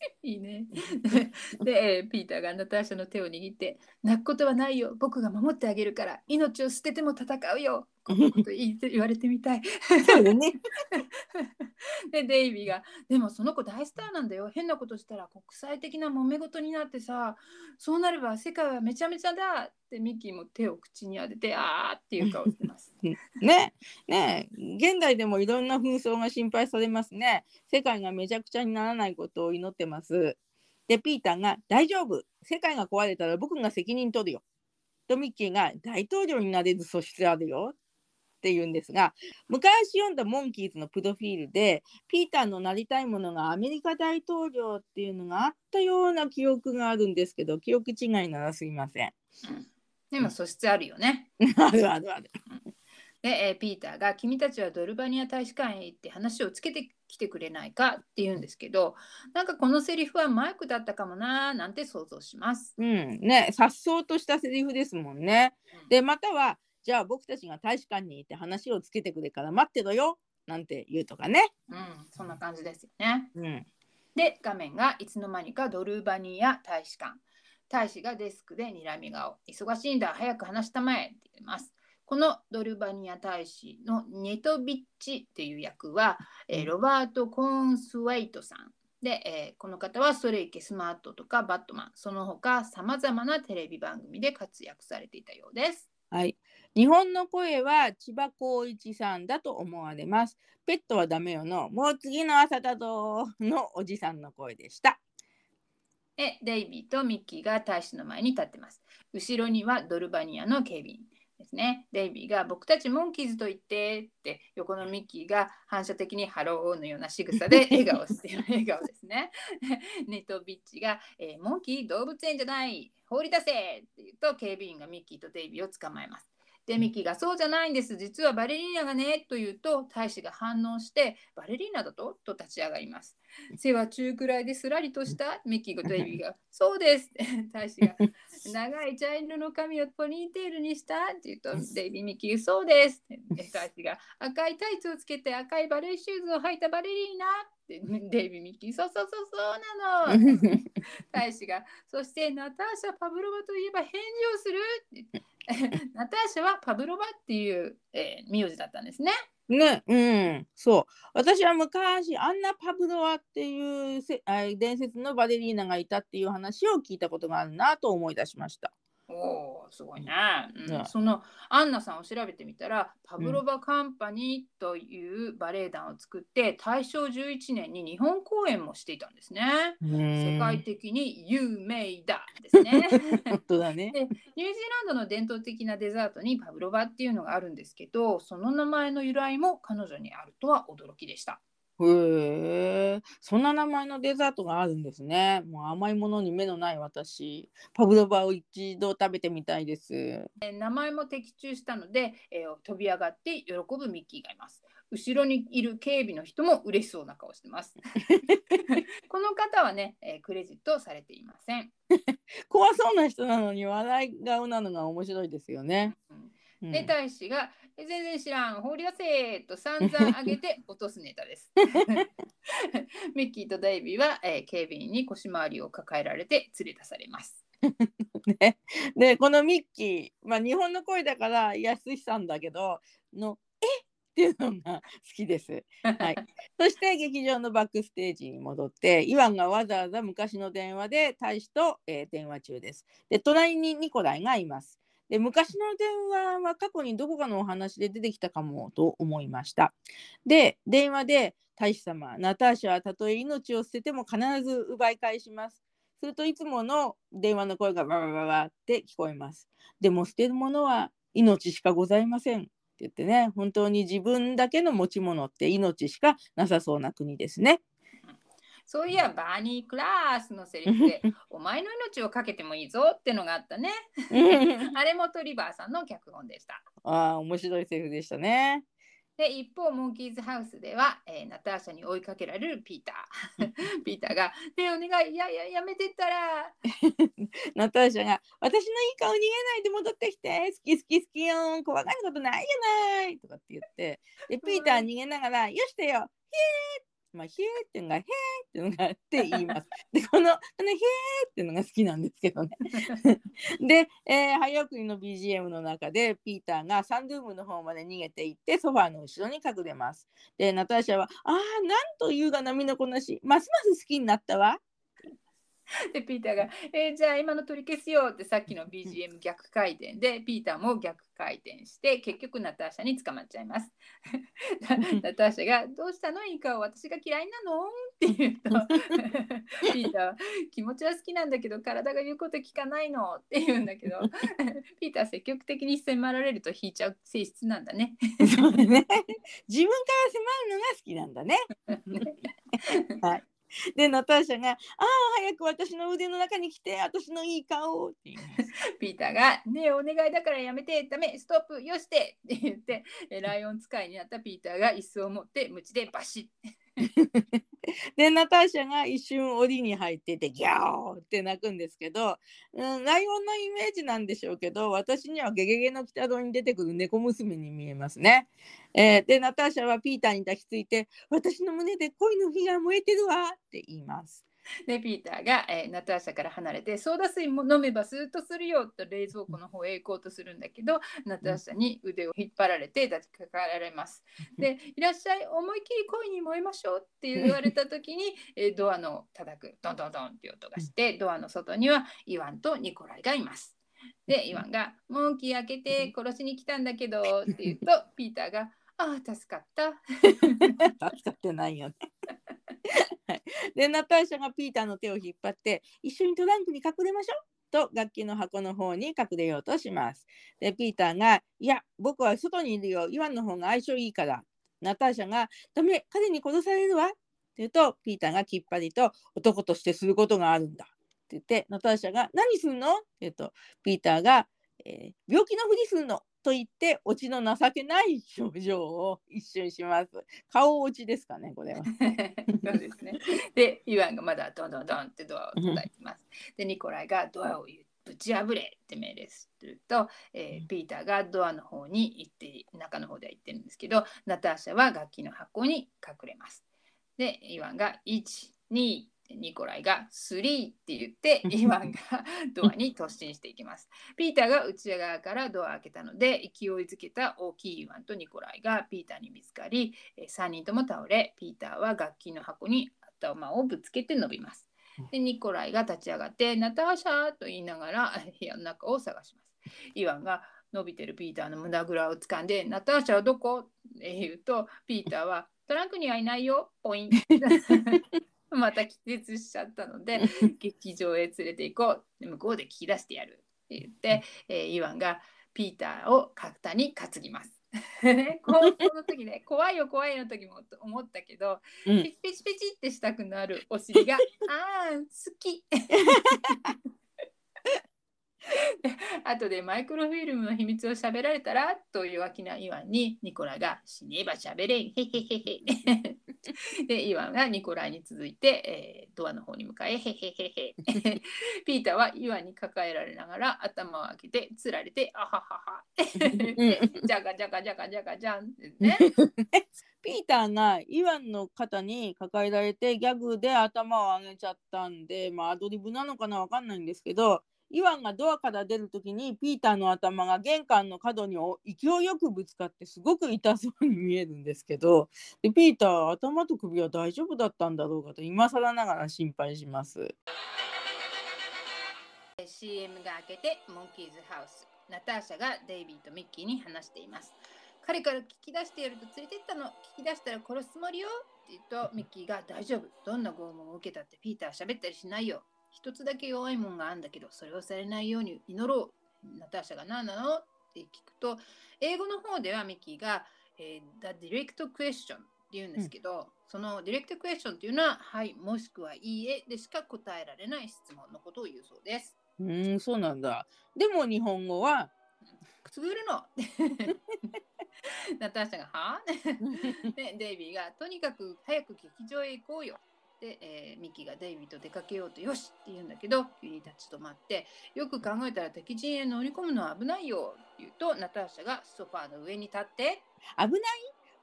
*laughs* いいね。*laughs* で、えーピーターがナターシャの手を握って、泣くことはないよ。僕が守ってあげるから、命を捨てても戦うよ。こんなこと言い *laughs* 言われてみたい。そうだね。*laughs* でデイビーが「でもその子大スターなんだよ変なことしたら国際的な揉め事になってさそうなれば世界はめちゃめちゃだ」ってミッキーも手を口に当てて「あー」っていう顔してます。*laughs* ねね現代でもいろんな紛争が心配されますね。世界がめちゃくちゃにならないことを祈ってます。でピーターが「大丈夫世界が壊れたら僕が責任取るよ」とミッキーが「大統領になれる素質あるよ」って言うんですが昔読んだモンキーズのプロフィールでピーターのなりたいものがアメリカ大統領っていうのがあったような記憶があるんですけど記憶違いならすいません。でも素質あるよね。あるあるある。*laughs* で、えーピーターが「君たちはドルバニア大使館へ行って話をつけてきてくれないか?」って言うんですけどなんかこのセリフはマイクだったかもなーなんて想像します。うんねさっそうとしたセリフですもんね。でまたはじゃあ僕たちが大使館に行って話をつけてくれから待ってろよなんて言うとかね。うん、そんな感じですよね。うん。で画面がいつの間にかドルバニア大使館。大使がデスクで睨み顔。忙しいんだ。早く話したまえって言ってます。このドルバニア大使のネトビッチっていう役は、えーロバート・コーンスウェイトさん。で、えーこの方はストレイケスマートとかバットマン。その他さまざまなテレビ番組で活躍されていたようですはい。日本の声は千葉光一さんだと思われます。ペットはダメよの、もう次の朝だぞのおじさんの声でした。えデイビーとミッキーが大使の前に立ってます。後ろにはドルバニアの警備員ですね。デイビーが僕たちモンキーズと言ってって横のミッキーが反射的にハローのような仕草で *laughs* 笑顔してる笑顔ですね。ネトビッチが、えーモンキー動物園じゃない放り出せって言うと警備員がミッキーとデイビーを捕まえます。でミッキーがそうじゃないんです。実はバレリーナがねと言うと大使が反応してバレリーナだと？と立ち上がります。背は中くらいですらりとしたミッキーとデイビーが「そうです」*laughs* 大使が「長い茶色の髪をポニーテールにした」って言うとデイビーミッキーが「そうです」大使が「赤いタイツをつけて赤いバレーシューズを履いたバレリーナ」デイビーミッキー「そうそうそうそうなの」*laughs* 大使が「そしてナターシャ・パブロバといえば返事をする」*laughs* ナターシャはパブロバっていう、えー名字だったんですね。ね、うん、そう。私は昔、アンナ・パブロワっていうせあ伝説のバレリーナがいたっていう話を聞いたことがあるなと思い出しました。おおすごいね、うんねそのアンナさんを調べてみたらパブロバカンパニーというバレエ団を作って大正11年に日本公演もしていたんですね。世世界的に有名だですね。*laughs* 本当だね。でニュージーランドの伝統的なデザートにパブロバっていうのがあるんですけどその名前の由来も彼女にあるとは驚きでした。へえ、そんな名前のデザートがあるんですね。もう甘いものに目のない私、パブロバを一度食べてみたいです。え名前も的中したので、えー飛び上がって喜ぶミッキーがいます。後ろにいる警備の人も嬉しそうな顔してます。*laughs* この方はね、えークレジットされていません。*laughs* 怖そうな人なのに笑い顔なのが面白いですよね。うんで、大使が、え全然知らん、放り出せと散々上げて落とすネタです。*laughs* ミッキーとデイビーは、えー警備員に腰回りを抱えられて連れ出されます。ね、でこのミッキー、まあ、日本の声だから安井さんだけどの「え？っ!」っていうのが好きです。はい、*laughs* そして劇場のバックステージに戻ってイワンがわざわざ昔の電話で大使と、えー電話中です。で隣にニコライがいます。で昔の電話は過去にどこかのお話で出てきたかもと思いました。で電話で「大使様ナターシャはたとえ命を捨てても必ず奪い返します」するといつもの電話の声がババババって聞こえます。でも捨てるものは命しかございませんって言ってね、本当に自分だけの持ち物って命しかなさそうな国ですね。そういや、バーニー・クラースのセリフで、*laughs* お前の命をかけてもいいぞってのがあったね。*laughs* あれもトリバーさんの脚本でした。ああ、面白いセリフでしたね。で一方モンキーズハウスでは、えーナターシャに追いかけられるピーター *laughs* ピーターが「ねえお願いいやいややめてったらナターシャが「私のいい顔逃げないで戻ってきて好き好き好きよー怖がることないじゃない」とかって言ってでピーター逃げながら「よしてよひえー」まあ、ひえーっていうのが、へーっていうのがあって言います。で、この、このへーっていうのが好きなんですけどね。*laughs* で、えー、早送りの BGM の中で、ピーターがサンルームの方まで逃げていって、ソファーの後ろに隠れます。で、ナターシャは、ああ、なんというが波のこなし、ますます好きになったわ。*laughs* でピーターが「えーじゃあ今の取り消すよ」ってさっきの BGM 逆回転でピーターも逆回転して結局ナターシャに捕まっちゃいます。*laughs* ナターシャが「どうしたの？いいか私が嫌いなの?」って言うと *laughs* ピーターは「気持ちは好きなんだけど体が言うこと聞かないの」って言うんだけどピーター積極的に迫られると引いちゃう性質なんだね。そうね。自分から迫るのが好きなんだね。はい。*laughs* で、ナターシャが、ああ、早く私の腕の中に来て、私のいい顔って言います。*laughs* ピーターが「ねえお願いだからやめてダメストップよして」って言ってライオン使いになったピーターが椅子を持って鞭でバシッ *laughs* で、ナターシャが一瞬檻に入ってて、ギャーって泣くんですけど、うん、ライオンのイメージなんでしょうけど、私にはゲゲゲの鬼太郎に出てくる猫娘に見えますね。えーで、ナターシャはピーターに抱きついて、私の胸で恋の火が燃えてるわって言います。で *laughs* ピーターが、えーナターシャから離れてソーダ水も飲めばスーッとするよと冷蔵庫の方へ行こうとするんだけどナターシャに腕を引っ張られて抱きかかられます。でいらっしゃい思いっきり恋に燃えましょうって言われた時に、*laughs* えードアの叩くドンドンドンっていう音がしてドアの外にはイワンとニコライがいます。でイワンが「モンキー開けて殺しに来たんだけど」って言うと *laughs* ピーターが「ああ助かった」*laughs* 助かってないよね。*laughs* でナターシャがピーターの手を引っ張って一緒にトランクに隠れましょうと楽器の箱の方に隠れようとします。でピーターが「いや僕は外にいるよ。イワンの方が相性いいから」ナターシャが「ダメ彼に殺されるわ」って言うとピーターがきっぱりと「男としてすることがあるんだ」って言ってナターシャが「何するの?」って言うとピーターが、えー病気のふりするの」と言ってオチの情けない表情を一瞬します。顔落ちですかね、これは。*laughs* そうですね。で、イワンがまだドンドンドンってドアを叩いてます。で、ニコライがドアをぶち破れって命令すると、えーピーターがドアの方に行って、中の方では行ってるんですけど、ナターシャは楽器の箱に隠れます。で、イワンが1、2、ニコライが3って言って、イワンがドアに突進していきます。ピーターが内側からドアを開けたので、勢いづけた大きいイワンとニコライがピーターに見つかり、えー3人とも倒れ、ピーターは楽器の箱に頭をぶつけて伸びます。で、ニコライが立ち上がって、ナターシャーと言いながら部屋の中を探します。イワンが伸びてるピーターの胸ぐらを掴んで、ナターシャはどこ？って言うと、ピーターはトランクにはいないよ、ポイン。*laughs* また気絶しちゃったので、劇場へ連れて行こう。で向こうで聞き出してやるって言って、えーイワンがピーターを肩に担ぎます。ね高校の時ね、怖いよ怖いの時も思ったけど、うんピチピチピチってしたくなるお尻が、あー、好き。*laughs* *laughs* 後でマイクロフィルムの秘密を喋られたらという弱気なイワンにニコラが死ねば喋れん。へへへへ。*laughs* でイワンがニコラに続いて、えードアの方に向かいへへへへ。*laughs* ピーターはイワンに抱えられながら頭を上げてつられてあははは。じゃがじゃがじゃがじゃがじゃんってねピーターがイワンの肩に抱えられてギャグで頭を上げちゃったんで、まあ、アドリブなのかなわかんないんですけどイワンがドアから出るときにピーターの頭が玄関の角に勢いよくぶつかってすごく痛そうに見えるんですけどでピーターは頭と首は大丈夫だったんだろうかと今更ながら心配します。CM が明けてモンキーズハウス。ナターシャがデイビーとミッキーに話しています。彼から聞き出してやると連れてったの。聞き出したら殺すつもりよ。って言うとミッキーが大丈夫。どんな拷問を受けたってピーターは喋ったりしないよ。一つだけ弱いもんがあるんだけどそれをされないように祈ろう。ナターシャが何なの？って聞くと英語の方ではミッキーが、えー The Direct Question って言うんですけど、その Direct Question っていうのははいもしくはいいえでしか答えられない質問のことを言うそうです。うーんそうなんだ。でも日本語はくすぐるの？ナターシャがは？で *laughs* デイビーがとにかく早く劇場へ行こうよで、えーミキがデイビーと出かけようとよしって言うんだけど急に立ち止まってよく考えたら敵陣へ乗り込むのは危ないよって言うとナターシャがソファーの上に立って危ない？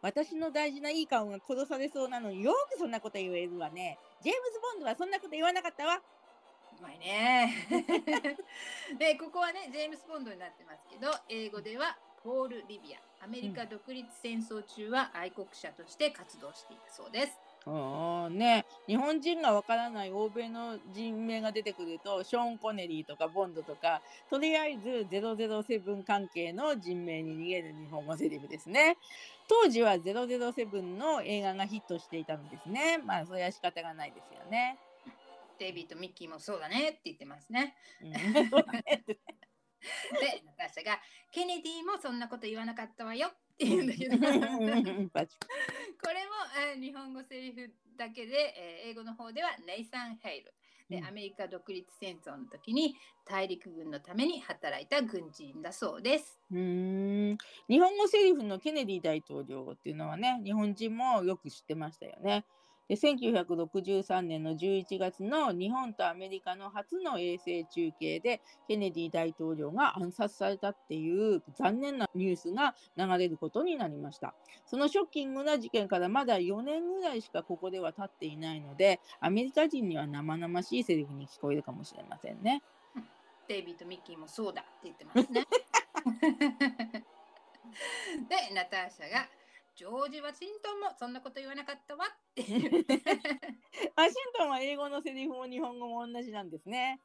私の大事ないい顔が殺されそうなのによくそんなこと言えるわね。ジェームズ・ボンドはそんなこと言わなかったわ。うまいね *laughs* でここはねジェームス・ボンドになってますけど英語ではポール・リビアアメリカ独立戦争中は愛国者として活動していたそうですうんね、日本人がわからない欧米の人名が出てくるとショーン・コネリーとかボンドとかとりあえず007関係の人名に逃げる日本語セリフですね。当時は007の映画がヒットしていたのですね。まあそれは仕方がないですよね、デイビーとミッキーもそうだねって言ってますね。うん、そうだね *laughs* で、ナターシャが、ケネディもそんなこと言わなかったわよって言うんだけど、これも、えー日本語セリフだけで、えー英語の方ではネイサン・ヘイル。で、うんアメリカ独立戦争の時に大陸軍のために働いた軍人だそうです。うーん日本語セリフのケネディ大統領っていうのはね日本人もよく知ってましたよね。で1963年の11月の日本とアメリカの初の衛星中継でケネディ大統領が暗殺されたっていう残念なニュースが流れることになりました。そのショッキングな事件からまだ4年ぐらいしかここでは経っていないのでアメリカ人には生々しいセリフに聞こえるかもしれませんね。デイビーとミッキーもそうだって言ってますね。*laughs* で、ナターシャが、ジョージ・ワシントンもそんなこと言わなかったわって言って。ワシントンは英語のセリフも日本語も同じなんですね。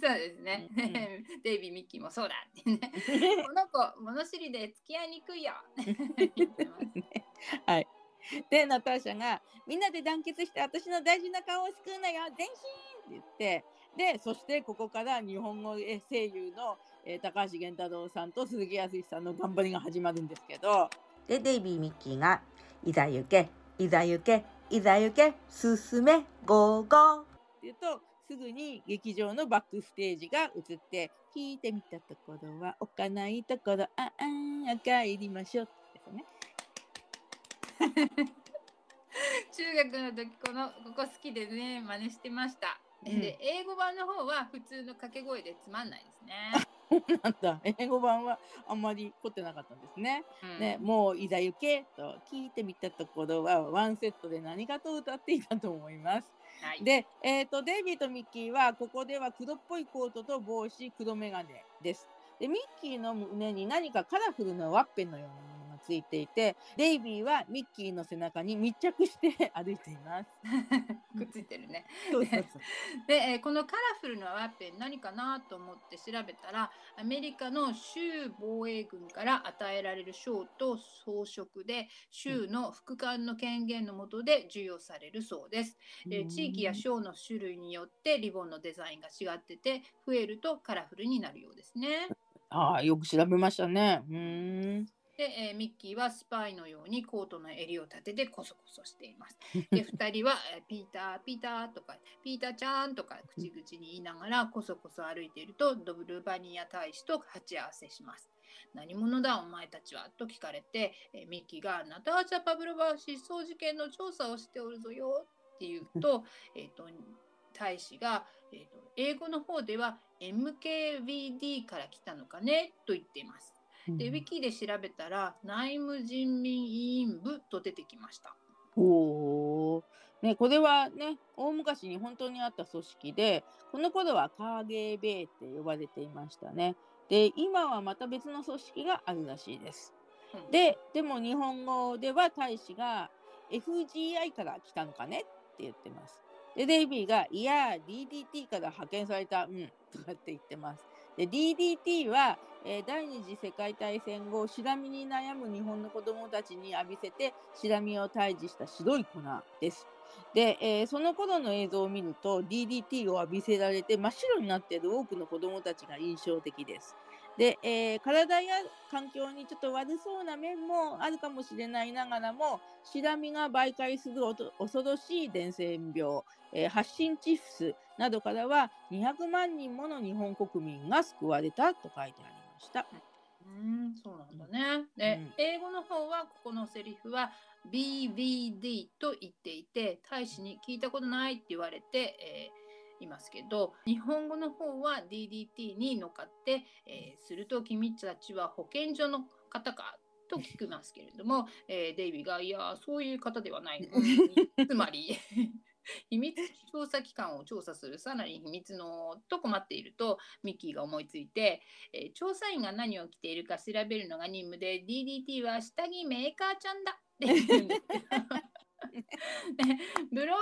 そうですね。うんうんデイビー・ミッキーもそうだってね。*laughs* この子、物知りで付き合いにくいよ。*laughs* はい。で、ナターシャが、みんなで団結して私の大事な顔を救うのよ、全身って言って、で、そしてここから日本語声優の、えー高橋源太郎さんと鈴木康さんの頑張りが始まるんですけど、で、デイビー・ミッキーが、いざ行け、いざ行け、いざ行け、進め、ゴーゴー。って言うと、すぐに劇場のバックステージが映って、聞いてみたところは、置かないところ、ああ、帰りましょう。ですね。*laughs* 中学の時このここ好きでね真似してました。うんで英語版の方は普通の掛け声でつまんないですね。*laughs* なんだ、英語版はあんまり凝ってなかったんですね。うんね、もういざ行けと聞いてみたところはワンセットで何かと歌っていたと思います。はい、で、えー、とデイビーとミッキーはここでは黒っぽいコートと帽子黒眼鏡です。でミッキーの胸に何かカラフルなワッペンのようなものがついていてデイビーはミッキーの背中に密着して *laughs* 歩いています。*laughs* くっついてるね。*laughs* で、えーこのカラフルなワッペン何かなと思って調べたらアメリカの州防衛軍から与えられる賞と装飾で州の副官の権限の下で授与されるそうです。えー地域や賞の種類によってリボンのデザインが違ってて増えるとカラフルになるようですね。ああよく調べましたね。うーんで、えーミッキーはスパイのようにコートの襟を立ててコソコソしています。*laughs* で、2人は、えーピーター、ピーターとか、ピーターちゃんとか口々に言いながらコソコソ歩いているとドブルバニア大使と鉢合わせします。何者だお前たちはと聞かれて、えーミッキーがナターチャ・パブロバ失踪事件の調査をしておるぞよって言うと、*laughs* えっと、大使が、えーと英語の方では MKVD から来たのかねと言っています。で、ウィキで調べたら、内務人民委員部と出てきました。おーね、これはね大昔に本当にあった組織でこの頃はカーゲーベイって呼ばれていましたね。で今はまた別の組織があるらしいです。うん、ででも日本語では大使が FGI から来たのかねって言ってます。でデイビーがいや DDT から派遣されたうんとかって言ってます。で DDT は、えー第二次世界大戦後シラミに悩む日本の子どもたちに浴びせてシラミを退治した白い粉です。で、えーその頃の映像を見ると DDT を浴びせられて真っ白になっている多くの子どもたちが印象的です。で、えー体や環境にちょっと悪そうな面もあるかもしれないながらもシラミが媒介するおと恐ろしい伝染病、えー発疹チフスなどからは200万人もの日本国民が救われたと書いてありました。うん、そうなんだね。で、うん英語の方はここのセリフは BVD と言っていて、大使に聞いたことないって言われて、えーいますけど、日本語の方は DDT に乗っかって、えーすると君たちは保健所の方かと聞きますけれども、えーデイビーが、いや、そういう方ではない。つまり、*laughs* 秘密調査機関を調査するさらに秘密のと困っているとミッキーが思いついて、えー調査員が何を着ているか調べるのが任務で DDT は下着メーカーちゃんだって言うんです *laughs* ブロー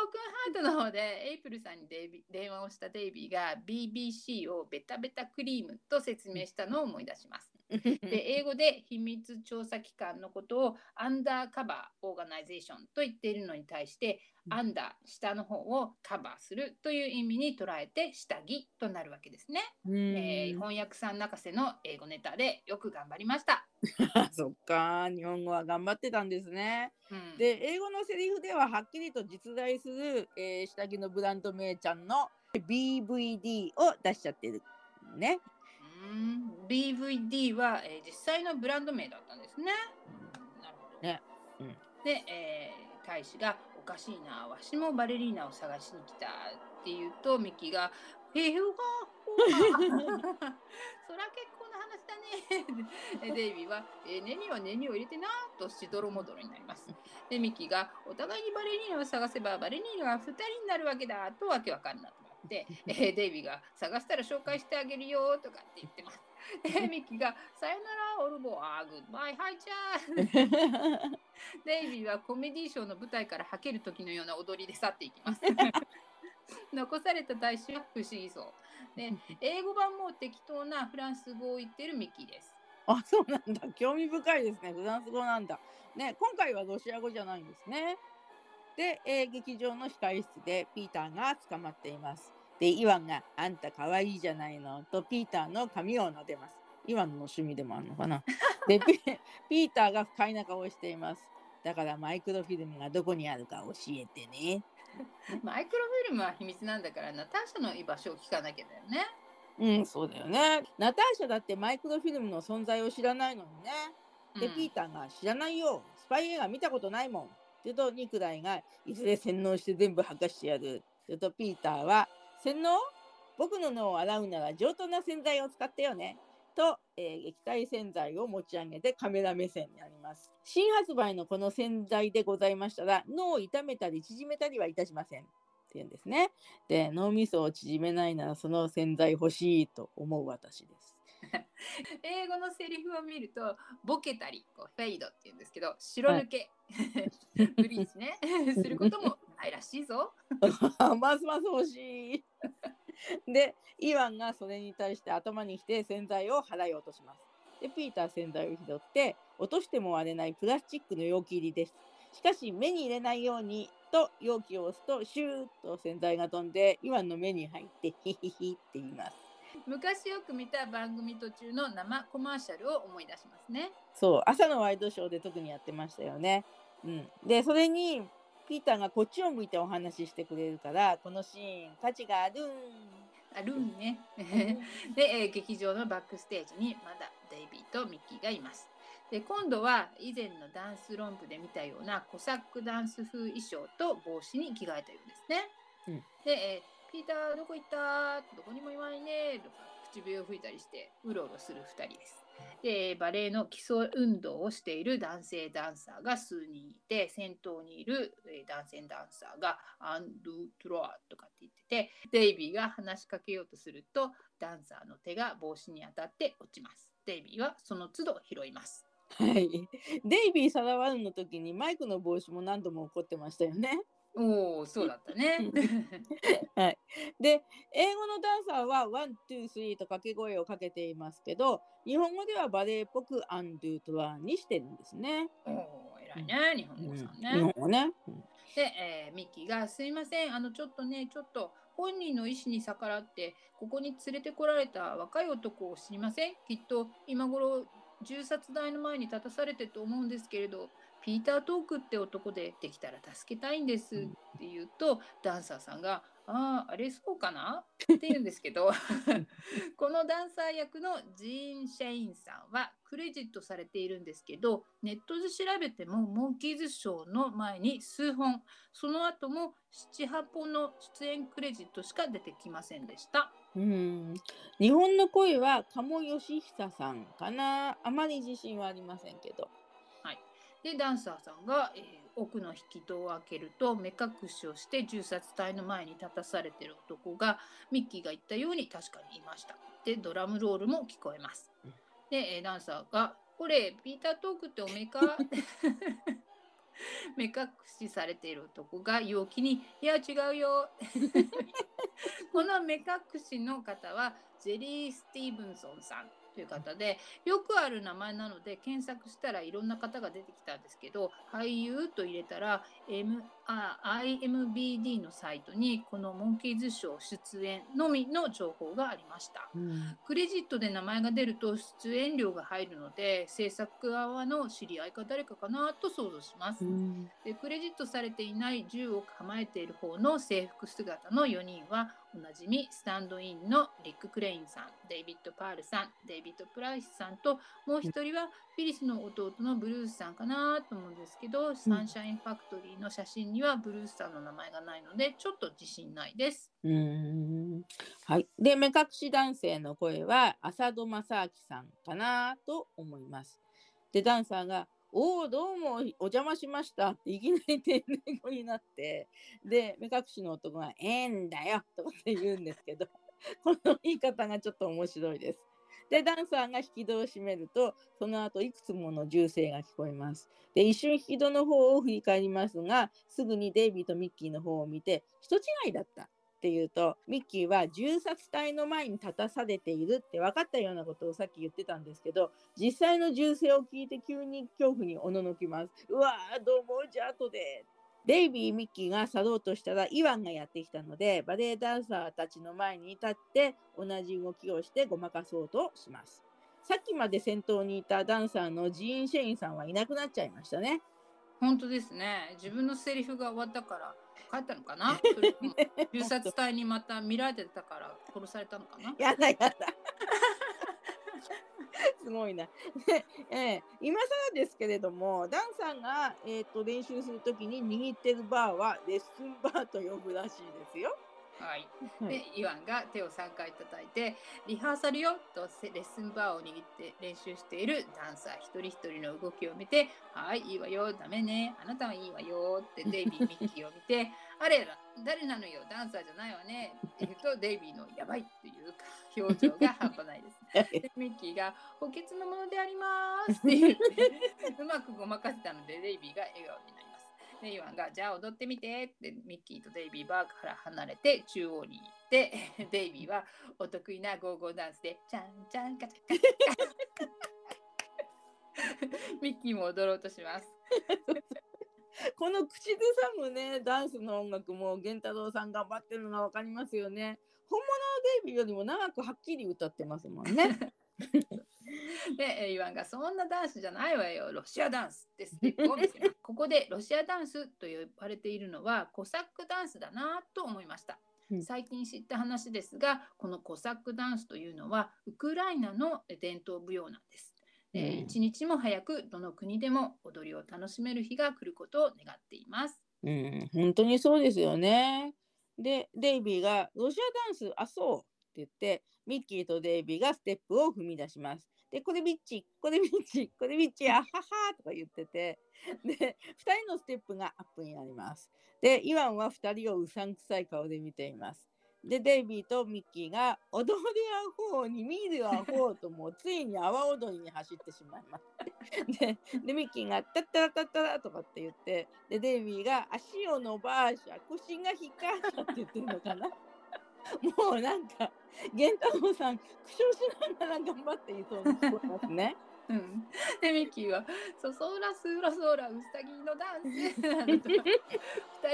クンハートの方でエイプルさんに電話をしたデイビーが BBC をベタベタクリームと説明したのを思い出します。で英語で秘密調査機関のことをアンダーカバーオーガナイゼーションと言っているのに対してうんアンダー下の方をカバーするという意味に捉えて下着となるわけですね。うんえー翻訳さん泣かせの英語ネタでよく頑張りました。*laughs* そっか日本語は頑張ってたんですね。うん、で英語のセリフでははっきりと実在する、えー下着のブランド名ちゃんの BVD を出しちゃってるね。BVD は、えー実際のブランド名だったんですね。なるほど。ねうんで、えー大使が「おかしいなわしもバレリーナを探しに来た」って言うとミキが「えー、ほがほがそら結構な話だね」でデイビーは「えー、ネミはネミを入れてな」としどろもどろになります。でミキが「お互いにバレリーナを探せばバレリーナが2人になるわけだ」とわけわかんなくなって、えーデイビーが「探したら紹介してあげるよ」とかって言ってます。で *laughs* ミキが「さよならオルボあーグッバイハイチャー」*laughs* デイビーはコメディショーの舞台からはける時のような踊りで去っていきます。*laughs* 残された大使は不思議そう。で英語版も適当なフランス語を言ってるミッキーです。あそうなんだ興味深いですねフランス語なんだ。ね今回はロシア語じゃないんですね。で、えー劇場の控室でピーターが捕まっています。でイワンが「あんた可愛いじゃないの」とピーターの髪を撫でます。イワンの趣味でもあるのかな。でピピーターが不快な顔をしています。だからマイクロフィルムがどこにあるか教えてね。*laughs* マイクロフィルムは秘密なんだからナターシャの居場所を聞かなきゃだよね。うん、そうだよね。ナターシャだってマイクロフィルムの存在を知らないのにね。で、うんピーターが知らないよ。スパイ映画見たことないもん。って言うと、ニクライがいずれ洗脳して全部吐かしてやる。って言うと、ピーターは、洗脳僕の脳を洗うなら上等な洗剤を使ってよね。と、えー液体洗剤を持ち上げてカメラ目線になります。新発売のこの洗剤でございましたら、脳を痛めたり縮めたりはいたしません。って言うんですね。で、脳みそを縮めないならその洗剤欲しいと思う私です。*laughs* 英語のセリフを見るとボケたりこうフェイドって言うんですけど白抜け、ブリーチね *laughs* することもないらしいぞ。*laughs* ますます欲しい。で、イワンがそれに対して頭にきて洗剤を払い落とします。で、ピーター洗剤を拾って、落としても割れないプラスチックの容器入りです。しかし、目に入れないようにと容器を押すと、シューッと洗剤が飛んで、イワンの目に入って、ヒヒヒって言います。昔よく見た番組途中の生コマーシャルを思い出しますね。そう、朝のワイドショーで特にやってましたよね。うん。で、それに、ピーターがこっちを向いてお話ししてくれるから、このシーン、価値があるん。あるんね。*laughs* で、えー劇場のバックステージにまだデイビーとミッキーがいます。で今度は以前のダンスロンプで見たようなコサックダンス風衣装と帽子に着替えたようですね。うんで、えーピーターどこ行ったどこにもいないね」とか口笛を吹いたりしてうろうろする2人です。でバレエの基礎運動をしている男性ダンサーが数人いて先頭にいる男性ダンサーが「アンドゥトロワ」とかって言っててデイビーが話しかけようとするとダンサーの手が帽子に当たって落ちます。デイビーはその都度拾います。はい。*laughs* デイビー・サラワルの時にマイクの帽子も何度も起こってましたよね。おお、そうだったね。*laughs* はい。で、英語のダンサーは one, two, three と掛け声をかけていますけど、日本語ではバレエっぽく un deux trois にしてるんですね。おお、偉いね、日本語さんね。日本語ね。うんで、えーミッキーが「すいませんあのちょっとねちょっと本人の意思に逆らってここに連れてこられた若い男を知りません？きっと今頃銃殺台の前に立たされてると思うんですけれどピーター・トークって男でできたら助けたいんです」って言うとダンサーさんが「あああれそうかな?」*laughs* って言うんですけど *laughs* このダンサー役のジーン・シェインさんはクレジットされているんですけどネットで調べてもモンキーズショーの前に数本その後も78本の出演クレジットしか出てきませんでした。うん日本の声は鴨義久さんかなあまり自信はありませんけど。でダンサーさんが、えー奥の引き戸を開けると目隠しをして銃殺隊の前に立たされてる男がミッキーが言ったように確かにいました。でドラムロールも聞こえます。で、えダンサーが「これピーター・トークっておめか?」目隠しされている男が陽気に「いや違うよ」*laughs* この目隠しの方はジェリー・スティーブンソンさんという方でよくある名前なので検索したらいろんな方が出てきたんですけど俳優と入れたら、M、IMBD のサイトにこのモンキーズショー出演のみの情報がありました。クレジットで名前が出ると出演料が入るので制作側の知り合いか誰かかなと想像します。でクレジットされていない銃を構えている方の制服姿の4人はおなじみスタンドインのリック・クレインさんデイビッド・パールさんデイビッド・プライスさんともう一人はフィリスの弟のブルースさんかなと思うんですけど、サンシャインファクトリーの写真ににはブルースさんの名前がないのでちょっと自信ないです。うんはい。で、目隠し男性の声は浅戸正明さんかなと思います。で、ダンサーが、おお、どうもお邪魔しましたっていきなり天然語になって、*laughs* で、目隠しの男が、ええんだよとかって言うんですけど、*laughs* この言い方がちょっと面白いです。で、ダンサーが引き戸を閉めると、その後いくつもの銃声が聞こえます。で、一瞬引き戸の方を振り返りますが、すぐにデイビーとミッキーの方を見て、人違いだった。っていうとミッキーは銃殺隊の前に立たされているって分かったようなことをさっき言ってたんですけど実際の銃声を聞いて急に恐怖におののきます。うわーどうもじゃあ後でデイビー・ミッキーが去ろうとしたらイワンがやってきたのでバレエダンサーたちの前に立って同じ動きをしてごまかそうとします。さっきまで先頭にいたダンサーのジーン・シェインさんはいなくなっちゃいましたね。本当ですね。自分のセリフが終わったから帰ったのかな？*laughs* 銃殺隊にまた見られてたから殺されたのかな？やだやだ。*laughs* すごいな。で *laughs* ええ今更ですけれども、ダンさんが、えー、と練習するときに握ってるバーはレッスンバーと呼ぶらしいですよ。はい。*laughs* はいで、イワンが手を3回叩いて、リハーサルよとせレッスンバーを握って練習しているダンサー一人一人の動きを見て、はい、いいわよ、ダメね、あなたはいいわよってデイビー、ミッキーを見て、あれら、誰なのよ、ダンサーじゃないわねって言うと、デイビーのやばいっていうか表情が半端ないです。*laughs* でミッキーが補欠のものでありますって言って、うまくごまかせたので、デイビーが笑顔になります。で、イワンが、じゃあ踊ってみてって、ミッキーとデイビーバーから離れて中央に行って、*laughs* デイビーはお得意なゴーゴーダンスで、チャンチャンカチャカチャカ。ミッキーも踊ろうとします。この口ずさむね、ダンスの音楽も源太郎さん頑張ってるのがわかりますよね。本物のデイビーよりも長くはっきり歌ってますもんね。で、*laughs* イワンがそんなダンスじゃないわよ、ロシアダンスってステップを見せます。*laughs* ここでロシアダンスと呼ばれているのはコサックダンスだなと思いましたうん。最近知った話ですが、このコサックダンスというのはウクライナの伝統舞踊なんです。えーうん一日も早くどの国でも踊りを楽しめる日が来ることを願っています。うん、本当にそうですよね。で、デイビーがロシアダンス、あ、そうって言って、ミッキーとデイビーがステップを踏み出します。で、これビッチ、これビッチ、これビッチ、あははとか言ってて、で、2人のステップがアップになります。で、イワンは2人をうさんくさい顔で見ています。で、デイビーとミッキーが踊りアホに見るアホともうついに阿波踊りに走ってしまいます。*laughs* で、でミッキーがタッタラタッタラとかって言って、で、デイビーが足を伸ばしゃ、腰が引っかかって言ってるのかな。*laughs* もうなんか、源太郎さん、苦笑しながら頑張っていそうに聞こえますね。うん、*laughs* でミッキーは「そそらすらそらうさぎのダンス」などと2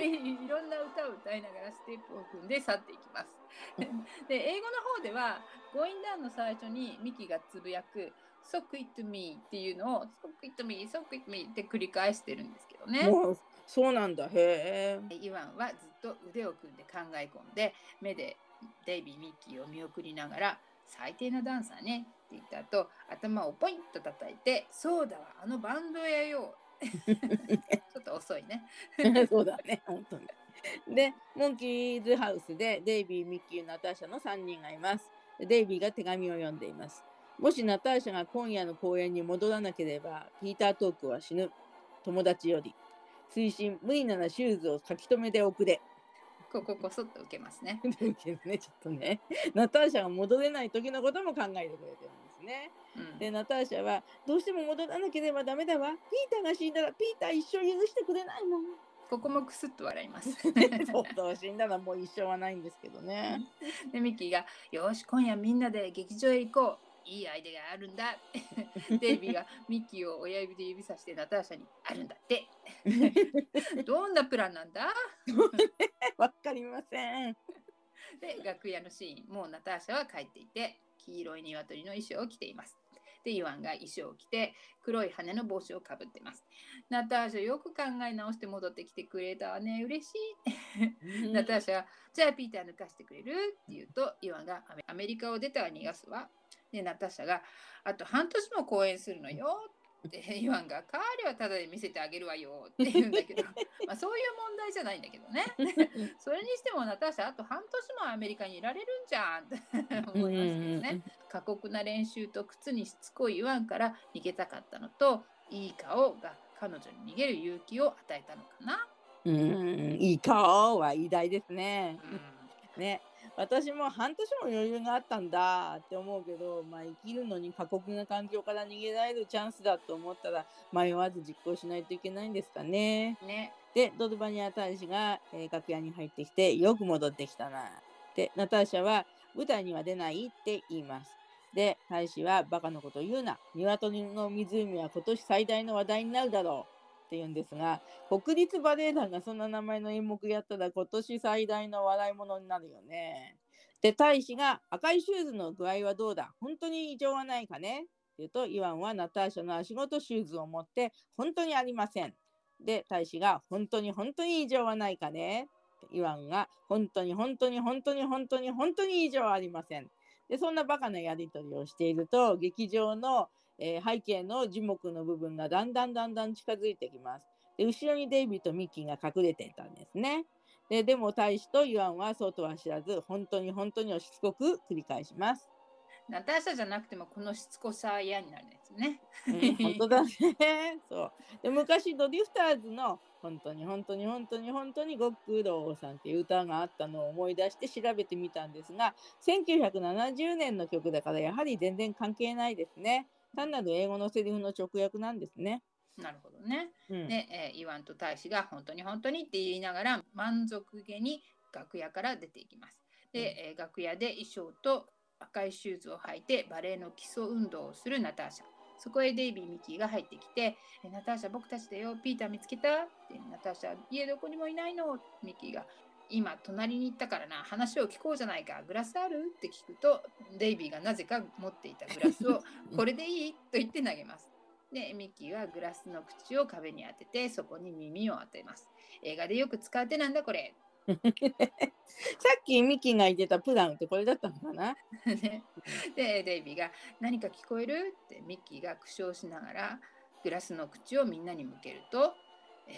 人いろんな歌を歌いながらステップを踏んで去っていきます。*laughs* で英語の方では「Going Down」の最初にミッキーがつぶやく「So quit me」っていうのを「So quit me」「So quit me」って繰り返してるんですけどね。そうなんだ。へえ。イワンはずっと腕を組んで考え込んで目でデイビー・ミッキーを見送りながら「最低なダンサーね」言った後頭をポインと叩いて「そうだわあのバンドやよ」*laughs* ちょっと遅いね。*laughs* そうだね、本当に。で、モンキーズハウスでデイビー、ミッキー、ナターシャの3人がいます。でデイビーが手紙を読んでいます。もしナターシャが今夜の公演に戻らなければ、ピーター・トークは死ぬ。友達より。推進、無理ならシューズを書き留めておくれ。こここそっと受けますね。*laughs* 受けるね、ちょっとね。*laughs* ナターシャが戻れない時のことも考えてくれてるんですね。うんで、ナターシャは、どうしても戻らなければダメだわ。ピーターが死んだら、ピーター一生許してくれないもん。ここもクスッと笑います。そうそう、死んだらもう一生はないんですけどね。*laughs* でミッキーが「よし今夜みんなで劇場へ行こういいアイデアがあるんだ」*laughs* デイビーがミッキーを親指で指さしてナターシャに「あるんだって」*laughs* どんなプランなんだ？*laughs* わかりません。で楽屋のシーンもうナターシャは帰っていて黄色い鶏の衣装を着ています。でイワンが衣装を着て黒い羽の帽子をかぶってます。ナターシャよく考え直して戻ってきてくれたわね嬉しい。ナターシャが「じゃあピーター抜かしてくれる?」って言うとイワンがアメ「アメリカを出たら逃がすわ」でナターシャが「あと半年も公演するのよ」ってイワンが「カーレはただで見せてあげるわよ」って言うんだけど *laughs* まあそういう問題じゃないんだけどね。*laughs* それにしてもナターシャあと半年もアメリカにいられるんじゃんって思いますけどね。過酷な練習と靴にしつこいイワンから逃げたかったのといい顔が彼女に逃げる勇気を与えたのかな。うん、いい顔は偉大ですね。うん。*laughs* ね、私も半年も余裕があったんだって思うけど、まあ、生きるのに過酷な環境から逃げられるチャンスだと思ったら迷わず実行しないといけないんですかね。ねで、ドルバニア大使が、えー楽屋に入ってきて、よく戻ってきたな。で、ナターシャは舞台には出ないって言います。で、大使はバカなこと言うな。鶏の湖は今年最大の話題になるだろう。って言うんですが、国立バレエ団がそんな名前の演目やったら今年最大の笑い物になるよね。で、大使が赤いシューズの具合はどうだ？本当に異常はないかね？って言うと、イワンはナターシャの足元シューズを持って本当にありません。で、大使が本当に本当に異常はないかね？イワンが本当に本当に本当に本当に本当に異常はありません。で、そんなバカなやり取りをしていると、劇場の、えー背景の樹木の部分がだんだんだんだん近づいてきます。で、後ろにデイビーとミッキーが隠れていたんですね。で、でも大使とイワンはそうとは知らず、本当に本当にしつこく繰り返します。ナターシャじゃなくてもこのしつこさは嫌になるやつね。うん本当だね。そう。で、昔ドリフターズの本当に本当に本当に本当にご苦労さんっていう歌があったのを思い出して調べてみたんですが、1970年の曲だからやはり全然関係ないですね。単なる英語のセリフの直訳なんですね。なるほどね。うん、で、えーイワンと大使が本当に本当にって言いながら満足げに楽屋から出ていきます。で、えー楽屋で衣装と赤いシューズを履いてバレエの基礎運動をするナターシャ。そこへデイビー・ミッキーが入ってきて、えナターシャ僕たちだよ、ピーター見つけたってナターシャ、家どこにもいないのミッキーが。今隣に行ったからな話を聞こうじゃないかグラスある？って聞くとデイビーがなぜか持っていたグラスをこれでいい？と言って投げます。でミッキーはグラスの口を壁に当ててそこに耳を当てます。映画でよく使う手なんだこれ。*laughs* さっきミッキーが言ってたプランってこれだったのかな？*laughs* ね。でデイビーが「何か聞こえる?」ってミッキーが苦笑しながらグラスの口をみんなに向けると、え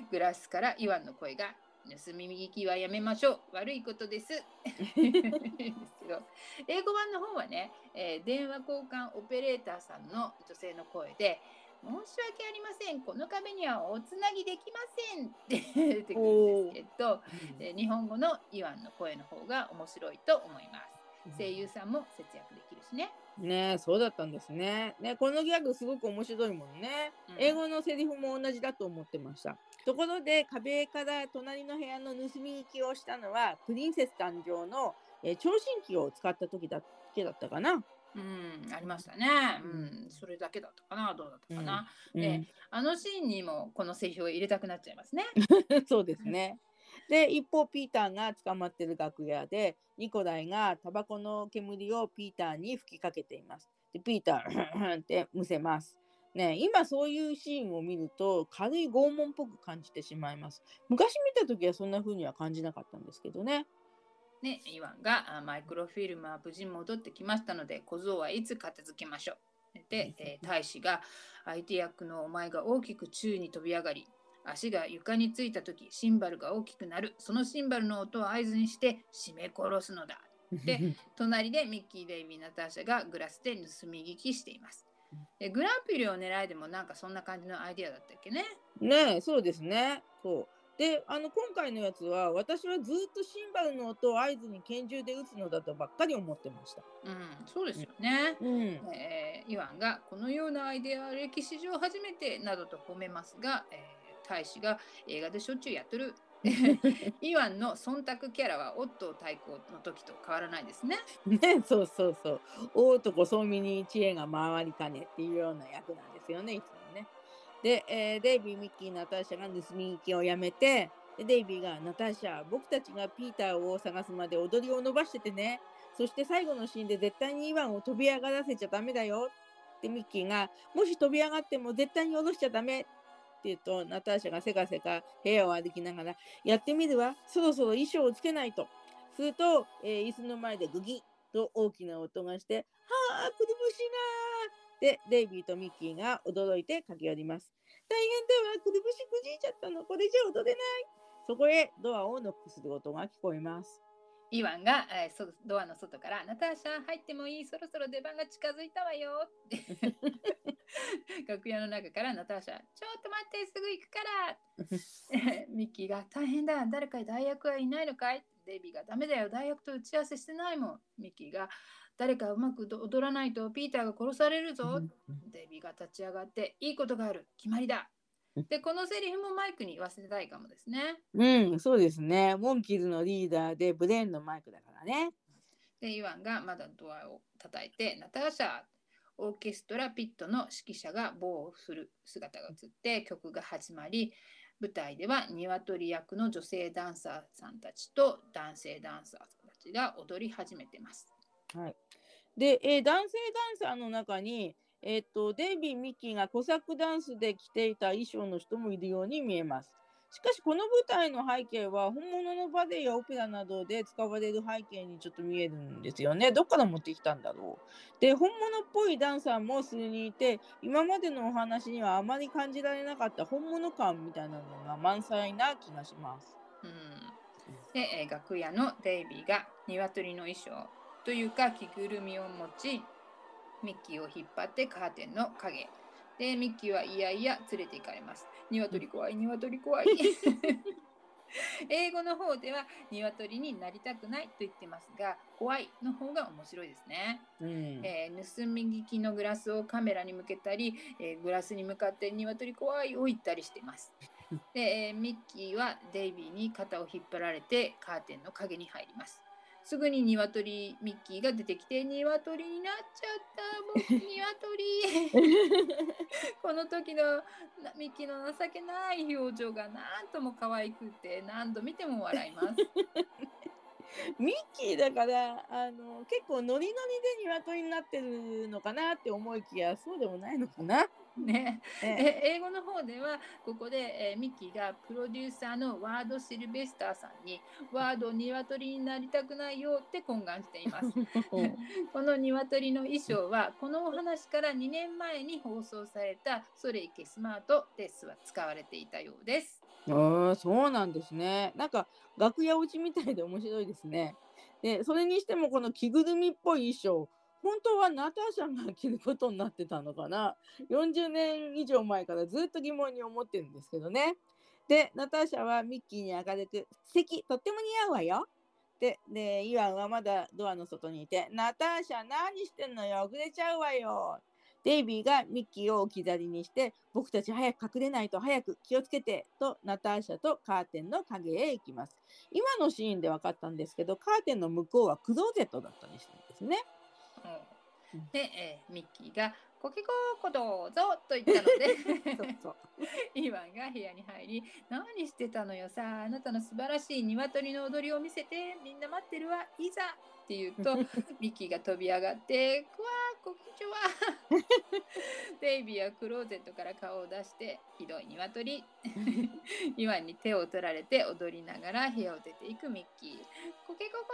ーグラスからイワンの声が「盗み聞きはやめましょう。悪いことです」英語版の方はね、えー電話交換オペレーターさんの女性の声で「申し訳ありません。この壁にはおつなぎできません」って出てくるんですけど、で日本語のイワンの声の方が面白いと思います。声優さんも節約できるしね。ねえそうだったんですね。ねこのギャグすごく面白いもんね。うん英語のセリフも同じだと思ってました。ところで壁から隣の部屋の盗み聞きをしたのはプリンセス誕生の、えー聴診器を使った時だけだったかな。うん、ありましたね。うん、それだけだったかな、どうだったかな。うんねあのシーンにもこのセリフを入れたくなっちゃいますね。*laughs* そうですね。で一方ピーターが捕まってる楽屋でニコライがタバコの煙をピーターに吹きかけています。でピーターってむせます。ね、今そういうシーンを見ると軽い拷問っぽく感じてしまいます。昔見た時はそんな風には感じなかったんですけどね。ね、イワンがマイクロフィルムは無事戻ってきましたので小僧はいつ片付けましょう。で、えー大使が相手役のお前が大きく宙に飛び上がり足が床についた時シンバルが大きくなるそのシンバルの音を合図にして締め殺すのだ。で *laughs* 隣でミッキー・デイビー・ナターシャがグラスで盗み聞きしています。でグランプリを狙いでもなんかそんな感じのアイディアだったっけね。ねえそうですね。そう。であの今回のやつは私はずっとシンバルの音を合図に拳銃で撃つのだとばっかり思ってました。うん、そうですよね。うん、えーイワンがこのようなアイデアは歴史上初めてなどと褒めますが、えー大使が映画でしょっちゅうやっとる。*laughs* イワンの忖度キャラはオットー対抗の時と変わらないですね。ねそうそうそう大男そうみに知恵が回りかねっていうような役なんですよねいつもね。で、えーデイビーミッキーナターシャが盗み聞きをやめてでデイビーが「ナターシャ僕たちがピーターを探すまで踊りを伸ばしててねそして最後のシーンで絶対にイワンを飛び上がらせちゃダメだよ」ってミッキーが「もし飛び上がっても絶対に下ろしちゃダメ」言うとナターシャがせかせか部屋を歩きながら「やってみるわ。そろそろ衣装をつけないと」すると、えー椅子の前でグギッと大きな音がして「はあくるぶしいなー」でデイビーとミッキーが驚いて駆け寄ります。大変だわ。くるぶしくじいちゃったの。これじゃ踊れない。そこへドアをノックする音が聞こえます。イワンが、えーそドアの外から「ナターシャ入ってもいい。そろそろ出番が近づいたわよ」って。*laughs* 楽屋の中からナターシャ「ちょっと待ってすぐ行くから」*laughs* ミッキーが「大変だ。誰か代役はいないのかい?」デイビーが「ダメだよ。代役と打ち合わせしてないもん」ミッキーが「誰かうまく踊らないとピーターが殺されるぞ」デイビーが立ち上がって「いいことがある。決まりだ」でこのセリフもマイクに言わせたいかもですね。うん、そうですね。モンキーズのリーダーでブレーンのマイクだからね。でイワンがまだドアを叩いて「ナターシャ!」オーケストラピットの指揮者が棒を振る姿が映って曲が始まり舞台では鶏役の女性ダンサーさんたちと男性ダンサーさんたちが踊り始めてます。はい。で、えー男性ダンサーの中に、えっと、デイビー・ミッキーがコサックダンスで着ていた衣装の人もいるように見えます。しかし、この舞台の背景は本物のバレエやオペラなどで使われる背景にちょっと見えるんですよね。どっから持ってきたんだろう。で、本物っぽいダンサーも数人いて、今までのお話にはあまり感じられなかった本物感みたいなのが満載な気がします。うん、で、楽屋のデイビーが鶏の衣装というか着ぐるみを持ちミッキーを引っ張ってカーテンの影。でミッキーはいやいや連れて行かれます。鶏怖い鶏怖い。*laughs* 英語の方では鶏になりたくないと言ってますが怖いの方が面白いですね、うん。えー盗み聞きのグラスをカメラに向けたり、えーグラスに向かって鶏怖いを言ったりしています。*laughs* で、えーミッキーはデイビーに肩を引っ張られてカーテンの影に入ります。すぐに鶏ミッキーが出てきて鶏になっちゃった僕鶏 *laughs* この時のなミッキーの情けない表情がなんとも可愛くて何度見ても笑います。*laughs* ミッキーだからあの結構ノリノリで鶏になってるのかなって思いきやそうでもないのかな。*laughs* ね、ねえ英語の方ではここで、えーミッキーがプロデューサーのワード・シルベスターさんにワード鶏になりたくないよって懇願しています。*laughs* *laughs* この鶏の衣装はこのお話から2年前に放送された「それいけスマート」ですは使われていたようです。ああそうなんですね。なんか楽屋落ちみたいで面白いですね。でそれにしてもこの着ぐるみっぽい衣装本当はナターシャが着ることになってたのかな？40年以上前からずっと疑問に思ってるんですけどね。でナターシャはミッキーに明るく「素敵とっても似合うわよ」ででイワンはまだドアの外にいて「ナターシャ何してんのよ？遅れちゃうわよ」デイビーがミッキーを置き去りにして僕たち早く隠れないと早く気をつけてとナターシャとカーテンの影へ行きます。今のシーンで分かったんですけどカーテンの向こうはクローゼットだったりするんですね。うん。で、えーミッキーが「コケコーコどうぞ」と言ったのでそうそう。*laughs* イワンが部屋に入り「何してたのよさああなたの素晴らしい鶏の踊りを見せてみんな待ってるわいざ」って言うと *laughs* ミッキーが飛び上がって「くわーこんにちは」*laughs* デイビーはクローゼットから顔を出してひどい鶏 *laughs* イワンに手を取られて踊りながら部屋を出ていくミッキー「コケココ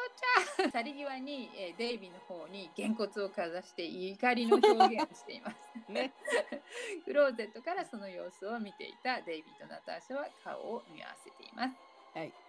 ちゃん」去り際に、えーデイビーの方にげんこつをかざして怒りの表現をしています。ねクローゼットからその様子を見ていたデイビーとナターシャは顔を見合わせています。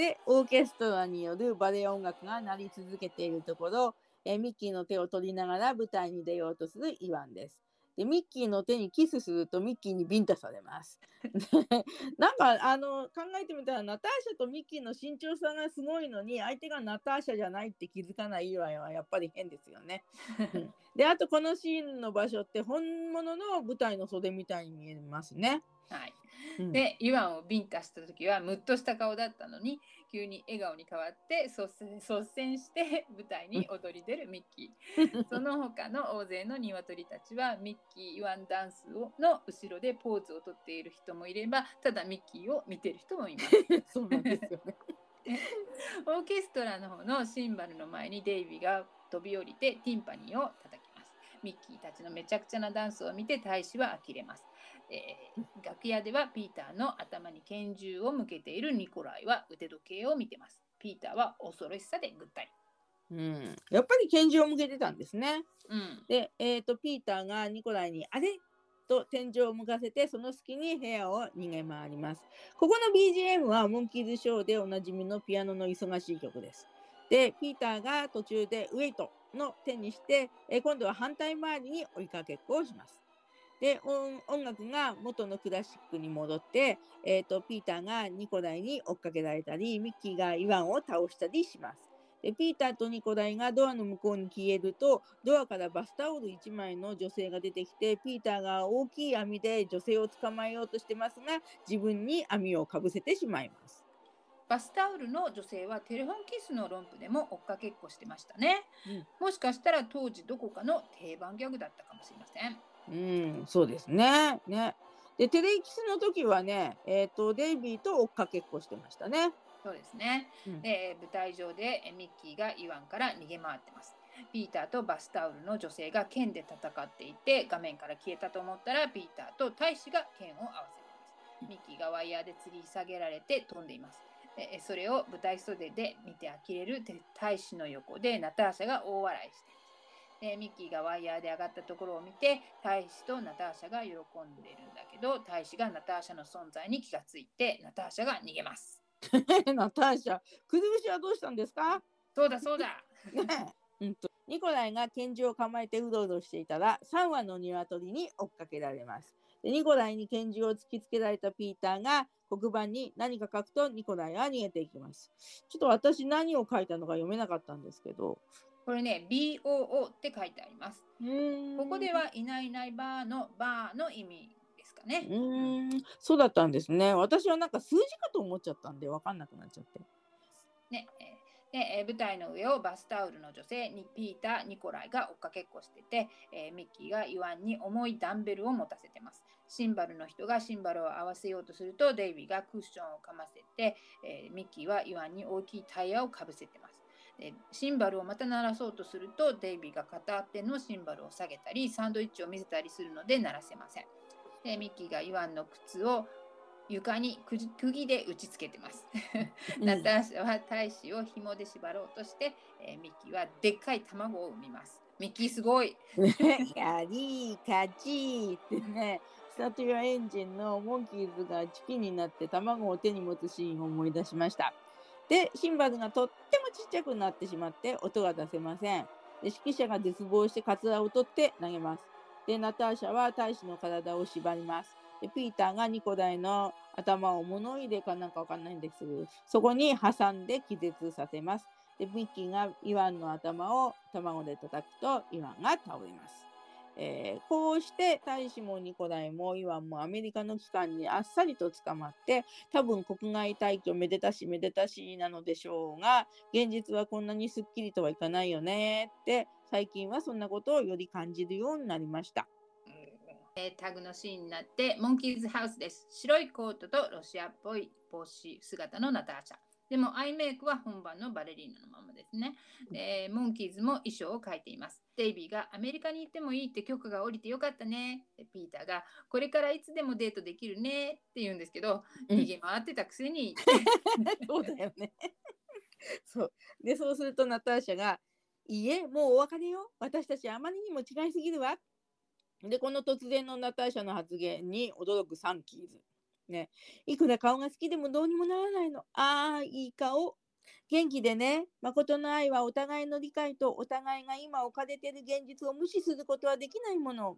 でオーケストラによるバレエ音楽が鳴り続けているところえミッキーの手を取りながら舞台に出ようとするイワンです。でミッキーの手にキスするとミッキーにビンタされます。*laughs* でなんかあの考えてみたらナターシャとミッキーの身長差がすごいのに相手がナターシャじゃないって気づかない以外はやっぱり変ですよね。うんであとこのシーンの場所って本物の舞台の袖みたいに見えますね。はい、うんでイワンをビンタした時はムッとした顔だったのに急に笑顔に変わって率先率先して舞台に踊り出るミッキー *laughs* その他の大勢の鶏たちはミッキーイワンダンスをの後ろでポーズをとっている人もいればただミッキーを見てる人もいます *laughs* そうなんですよね。オーケストラの方のシンバルの前にデイビーが飛び降りてティンパニーを叩きます。ミッキーたちのめちゃくちゃなダンスを見て大使は呆れます。えー楽屋ではピーターの頭に拳銃を向けているニコライは腕時計を見てます。ピーターは恐ろしさでぐったり。うん、やっぱり拳銃を向けてたんですね。うん。で、えー、とピーターがニコライに「あれ?」と天井を向かせてその隙に部屋を逃げ回ります。ここの BGM はモンキーズショーでおなじみのピアノの忙しい曲です。で、ピーターが途中でウェイトの手にして、えー今度は反対回りに追いかけっこをします。で、音音楽が元のクラシックに戻って、えー、とピーターがニコライに追っかけられたり、ミッキーがイワンを倒したりします。でピーターとニコライがドアの向こうに消えるとドアからバスタオル1枚の女性が出てきてピーターが大きい網で女性を捕まえようとしてますが自分に網をかぶせてしまいます。バスタオルの女性はテレフォンキスの論布でも追っかけっこしてましたね。うんもしかしたら当時どこかの定番ギャグだったかもしれません。うん、そうですね。ねでテレキスの時はね、えー、とデイビーと追っかけっこしてましたね。そうですね。うんで舞台上でえミッキーがイワンから逃げ回ってます。ピーターとバスタオルの女性が剣で戦っていて画面から消えたと思ったらピーターと大使が剣を合わせます。ミッキーがワイヤーで吊り下げられて飛んでいます。それを舞台袖で見て呆れるで大使の横でナターシャが大笑いしています。でミッキーがワイヤーで上がったところを見て大使とナターシャが喜んでるんだけど大使がナターシャの存在に気がついてナターシャが逃げます。*laughs* ナターシャ、くるぶしはどうしたんですか？そうだそうだ。*laughs* ねうんとニコライが拳銃を構えてうろうろしていたら3羽の鶏に追っかけられます。でニコライに拳銃を突きつけられたピーターが黒板に何か書くとニコライは逃げていきます。ちょっと私何を書いたのか読めなかったんですけど。これね BOO って書いてあります。ここではいないいないバーのバーの意味ですかね。うーんそうだったんですね。私はなんか数字かと思っちゃったんで分かんなくなっちゃって。ね、えーでえー舞台の上をバスタオルの女性にピーター・ニコライが追っかけっこしてて、えーミッキーがイワンに重いダンベルを持たせてます。シンバルの人がシンバルを合わせようとするとデイビーがクッションをかませて、えーミッキーはイワンに大きいタイヤをかぶせてます。でシンバルをまた鳴らそうとするとデイビーが片手のシンバルを下げたりサンドイッチを見せたりするので鳴らせません。でミッキーがイワンの靴を床に釘で打ちつけてます。ナターシャは大使を紐で縛ろうとして、えーミッキーはでっかい卵を産みます。ミッキーすごい。ね、カリーカチーってね、スタトゥアエンジンのモンキーズがチキンになって卵を手に持つシーンを思い出しました。で、シンバルがとってもちっちゃくなってしまって音が出せません。で、指揮者が絶望してカツラを取って投げます。で、ナターシャは大使の体を縛ります。で、ピーターがニコダイの頭を物入れかなんかわかんないんですけど、そこに挟んで気絶させます。で、ミッキーがイワンの頭を卵で叩くとイワンが倒れます。えーこうして大使もニコライもイワンもアメリカの機関にあっさりと捕まって多分国外退去めでたしめでたしなのでしょうが現実はこんなにすっきりとはいかないよねって最近はそんなことをより感じるようになりました。えータグのシーンになって、モンキーズハウスです。白いコートとロシアっぽい帽子姿のナターシャ。でもアイメイクは本番のバレリーナのままですね。でモンキーズも衣装を変えています。デイビーがアメリカに行ってもいいって許可が下りてよかったね。でピーターがこれからいつでもデートできるねって言うんですけど、うん逃げ回ってたくせに *laughs* そうだよね。そう。で、そうするとナターシャが、いいえ、もうお別れよ。私たちあまりにも違いすぎるわ。で、この突然のナターシャの発言に驚くサンキーズ。ね。いくら顔が好きでもどうにもならないの。ああ、いい顔。元気でね、誠の愛はお互いの理解とお互いが今置かれている現実を無視することはできないもの。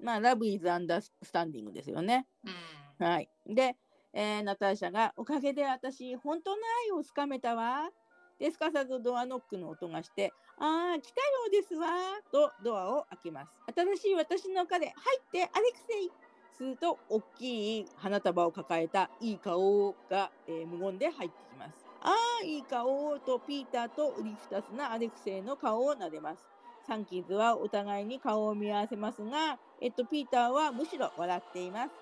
まあ、Love is Understanding ですよね。うんはい。で、えーナターシャが、おかげで私、本当の愛をつかめたわ。で、すかさずドアノックの音がして、ああ、来たようですわ。とドアを開けます。新しい私の丘で、入って、アレクセイ。すると、大きい花束を抱えたいい顔が、えー無言で入ってきます。ああ、いい顔とピーターとウリ二つなアレクセイの顔を撫でます。サンキーズはお互いに顔を見合わせますが、えっと、ピーターはむしろ笑っています。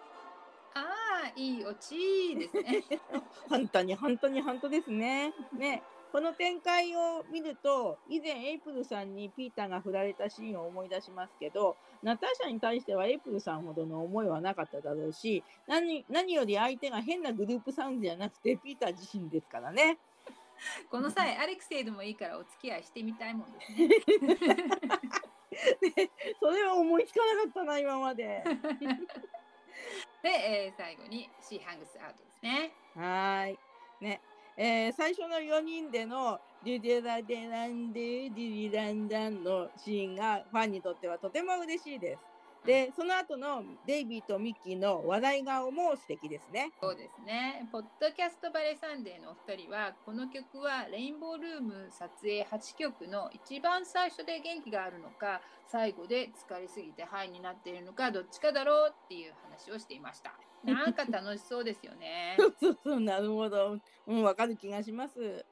ああいいオチですね。*laughs* 本当に本当に本当ですね。ね。この展開を見ると以前エイプルさんにピーターが振られたシーンを思い出しますけどナターシャに対してはエイプルさんほどの思いはなかっただろうし何何より相手が変なグループサウンドじゃなくてピーター自身ですからね。*laughs* この際アレクセイでもいいからお付き合いしてみたいもんですね。*laughs* それは思いつかなかったな今まで。*laughs* で、えー最後にシーハングスアウトですね。はーい。ね。えー最初の4人でのデュデラデランデディリランダンのシーンがファンにとってはとても嬉しいです。で、その後のデイビーとミッキーの笑い顔も素敵ですね。そうですね。ポッドキャストバレーサンデーのお二人は、この曲はレインボールーム撮影8曲の一番最初で元気があるのか、最後で疲れすぎてハイになっているのか、どっちかだろうっていう話をしていました。なんか楽しそうですよね。*laughs* そうそうそう、なるほど。うん、わかる気がします。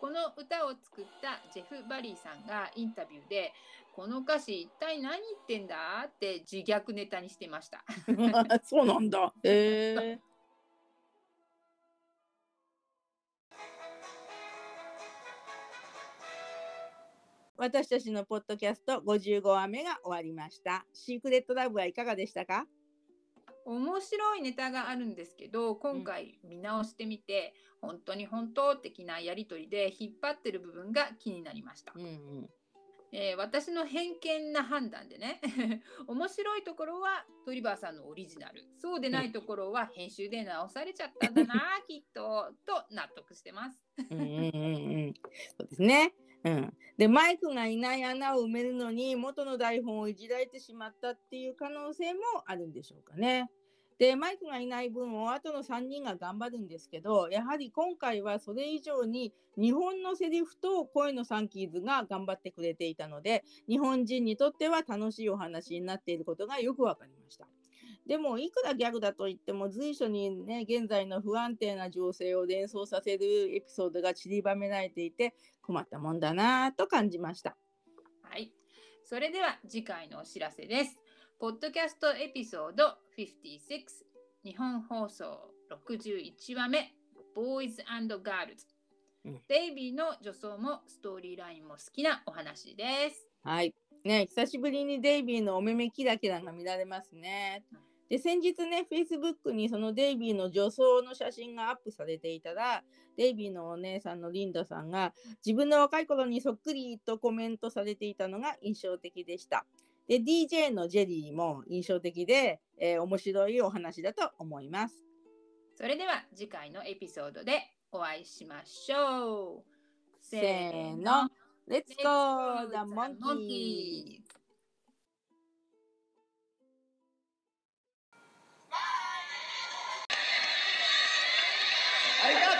この歌を作ったジェフ・バリーさんがインタビューで、この歌詞一体何言ってんだって自虐ネタにしてました。*laughs* そうなんだ。へえ私たちのポッドキャスト55話目が終わりました。シークレットラブはいかがでしたか？面白いネタがあるんですけど今回見直してみて、本当に本当的なやり取りで引っ張ってる部分が気になりました、うんうん。えー私の偏見な判断でね *laughs* 面白いところはトリバーさんのオリジナルそうでないところは編集で直されちゃったんだな *laughs* きっとと納得してますうんうんうんうん。そうですね。うん。で、マイクがいない穴を埋めるのに元の台本をいじられてしまったっていう可能性もあるんでしょうかね。で、マイクがいない分を後の3人が頑張るんですけど、やはり今回はそれ以上に日本のセリフと声のサンキーズが頑張ってくれていたので、日本人にとっては楽しいお話になっていることがよくわかりました。でもいくらギャグだといっても随所にね現在の不安定な情勢を連想させるエピソードが散りばめられていて困ったもんだなと感じました。はいそれでは次回のお知らせですポッドキャストエピソード56日本放送61話目 Boys and Girls うんデイビーの女装もストーリーラインも好きなお話です。はい。ね久しぶりにデイビーのお目目キラキラが見られますね。で先日ね Facebook にそのデイビーの女装の写真がアップされていたらデイビーのお姉さんのリンダさんが自分の若い頃にそっくりとコメントされていたのが印象的でした。で、DJ のジェリーも印象的で、えー、面白いお話だと思います。それでは次回のエピソードでお会いしましょう。せーの、Let's go the monkey! ありがとう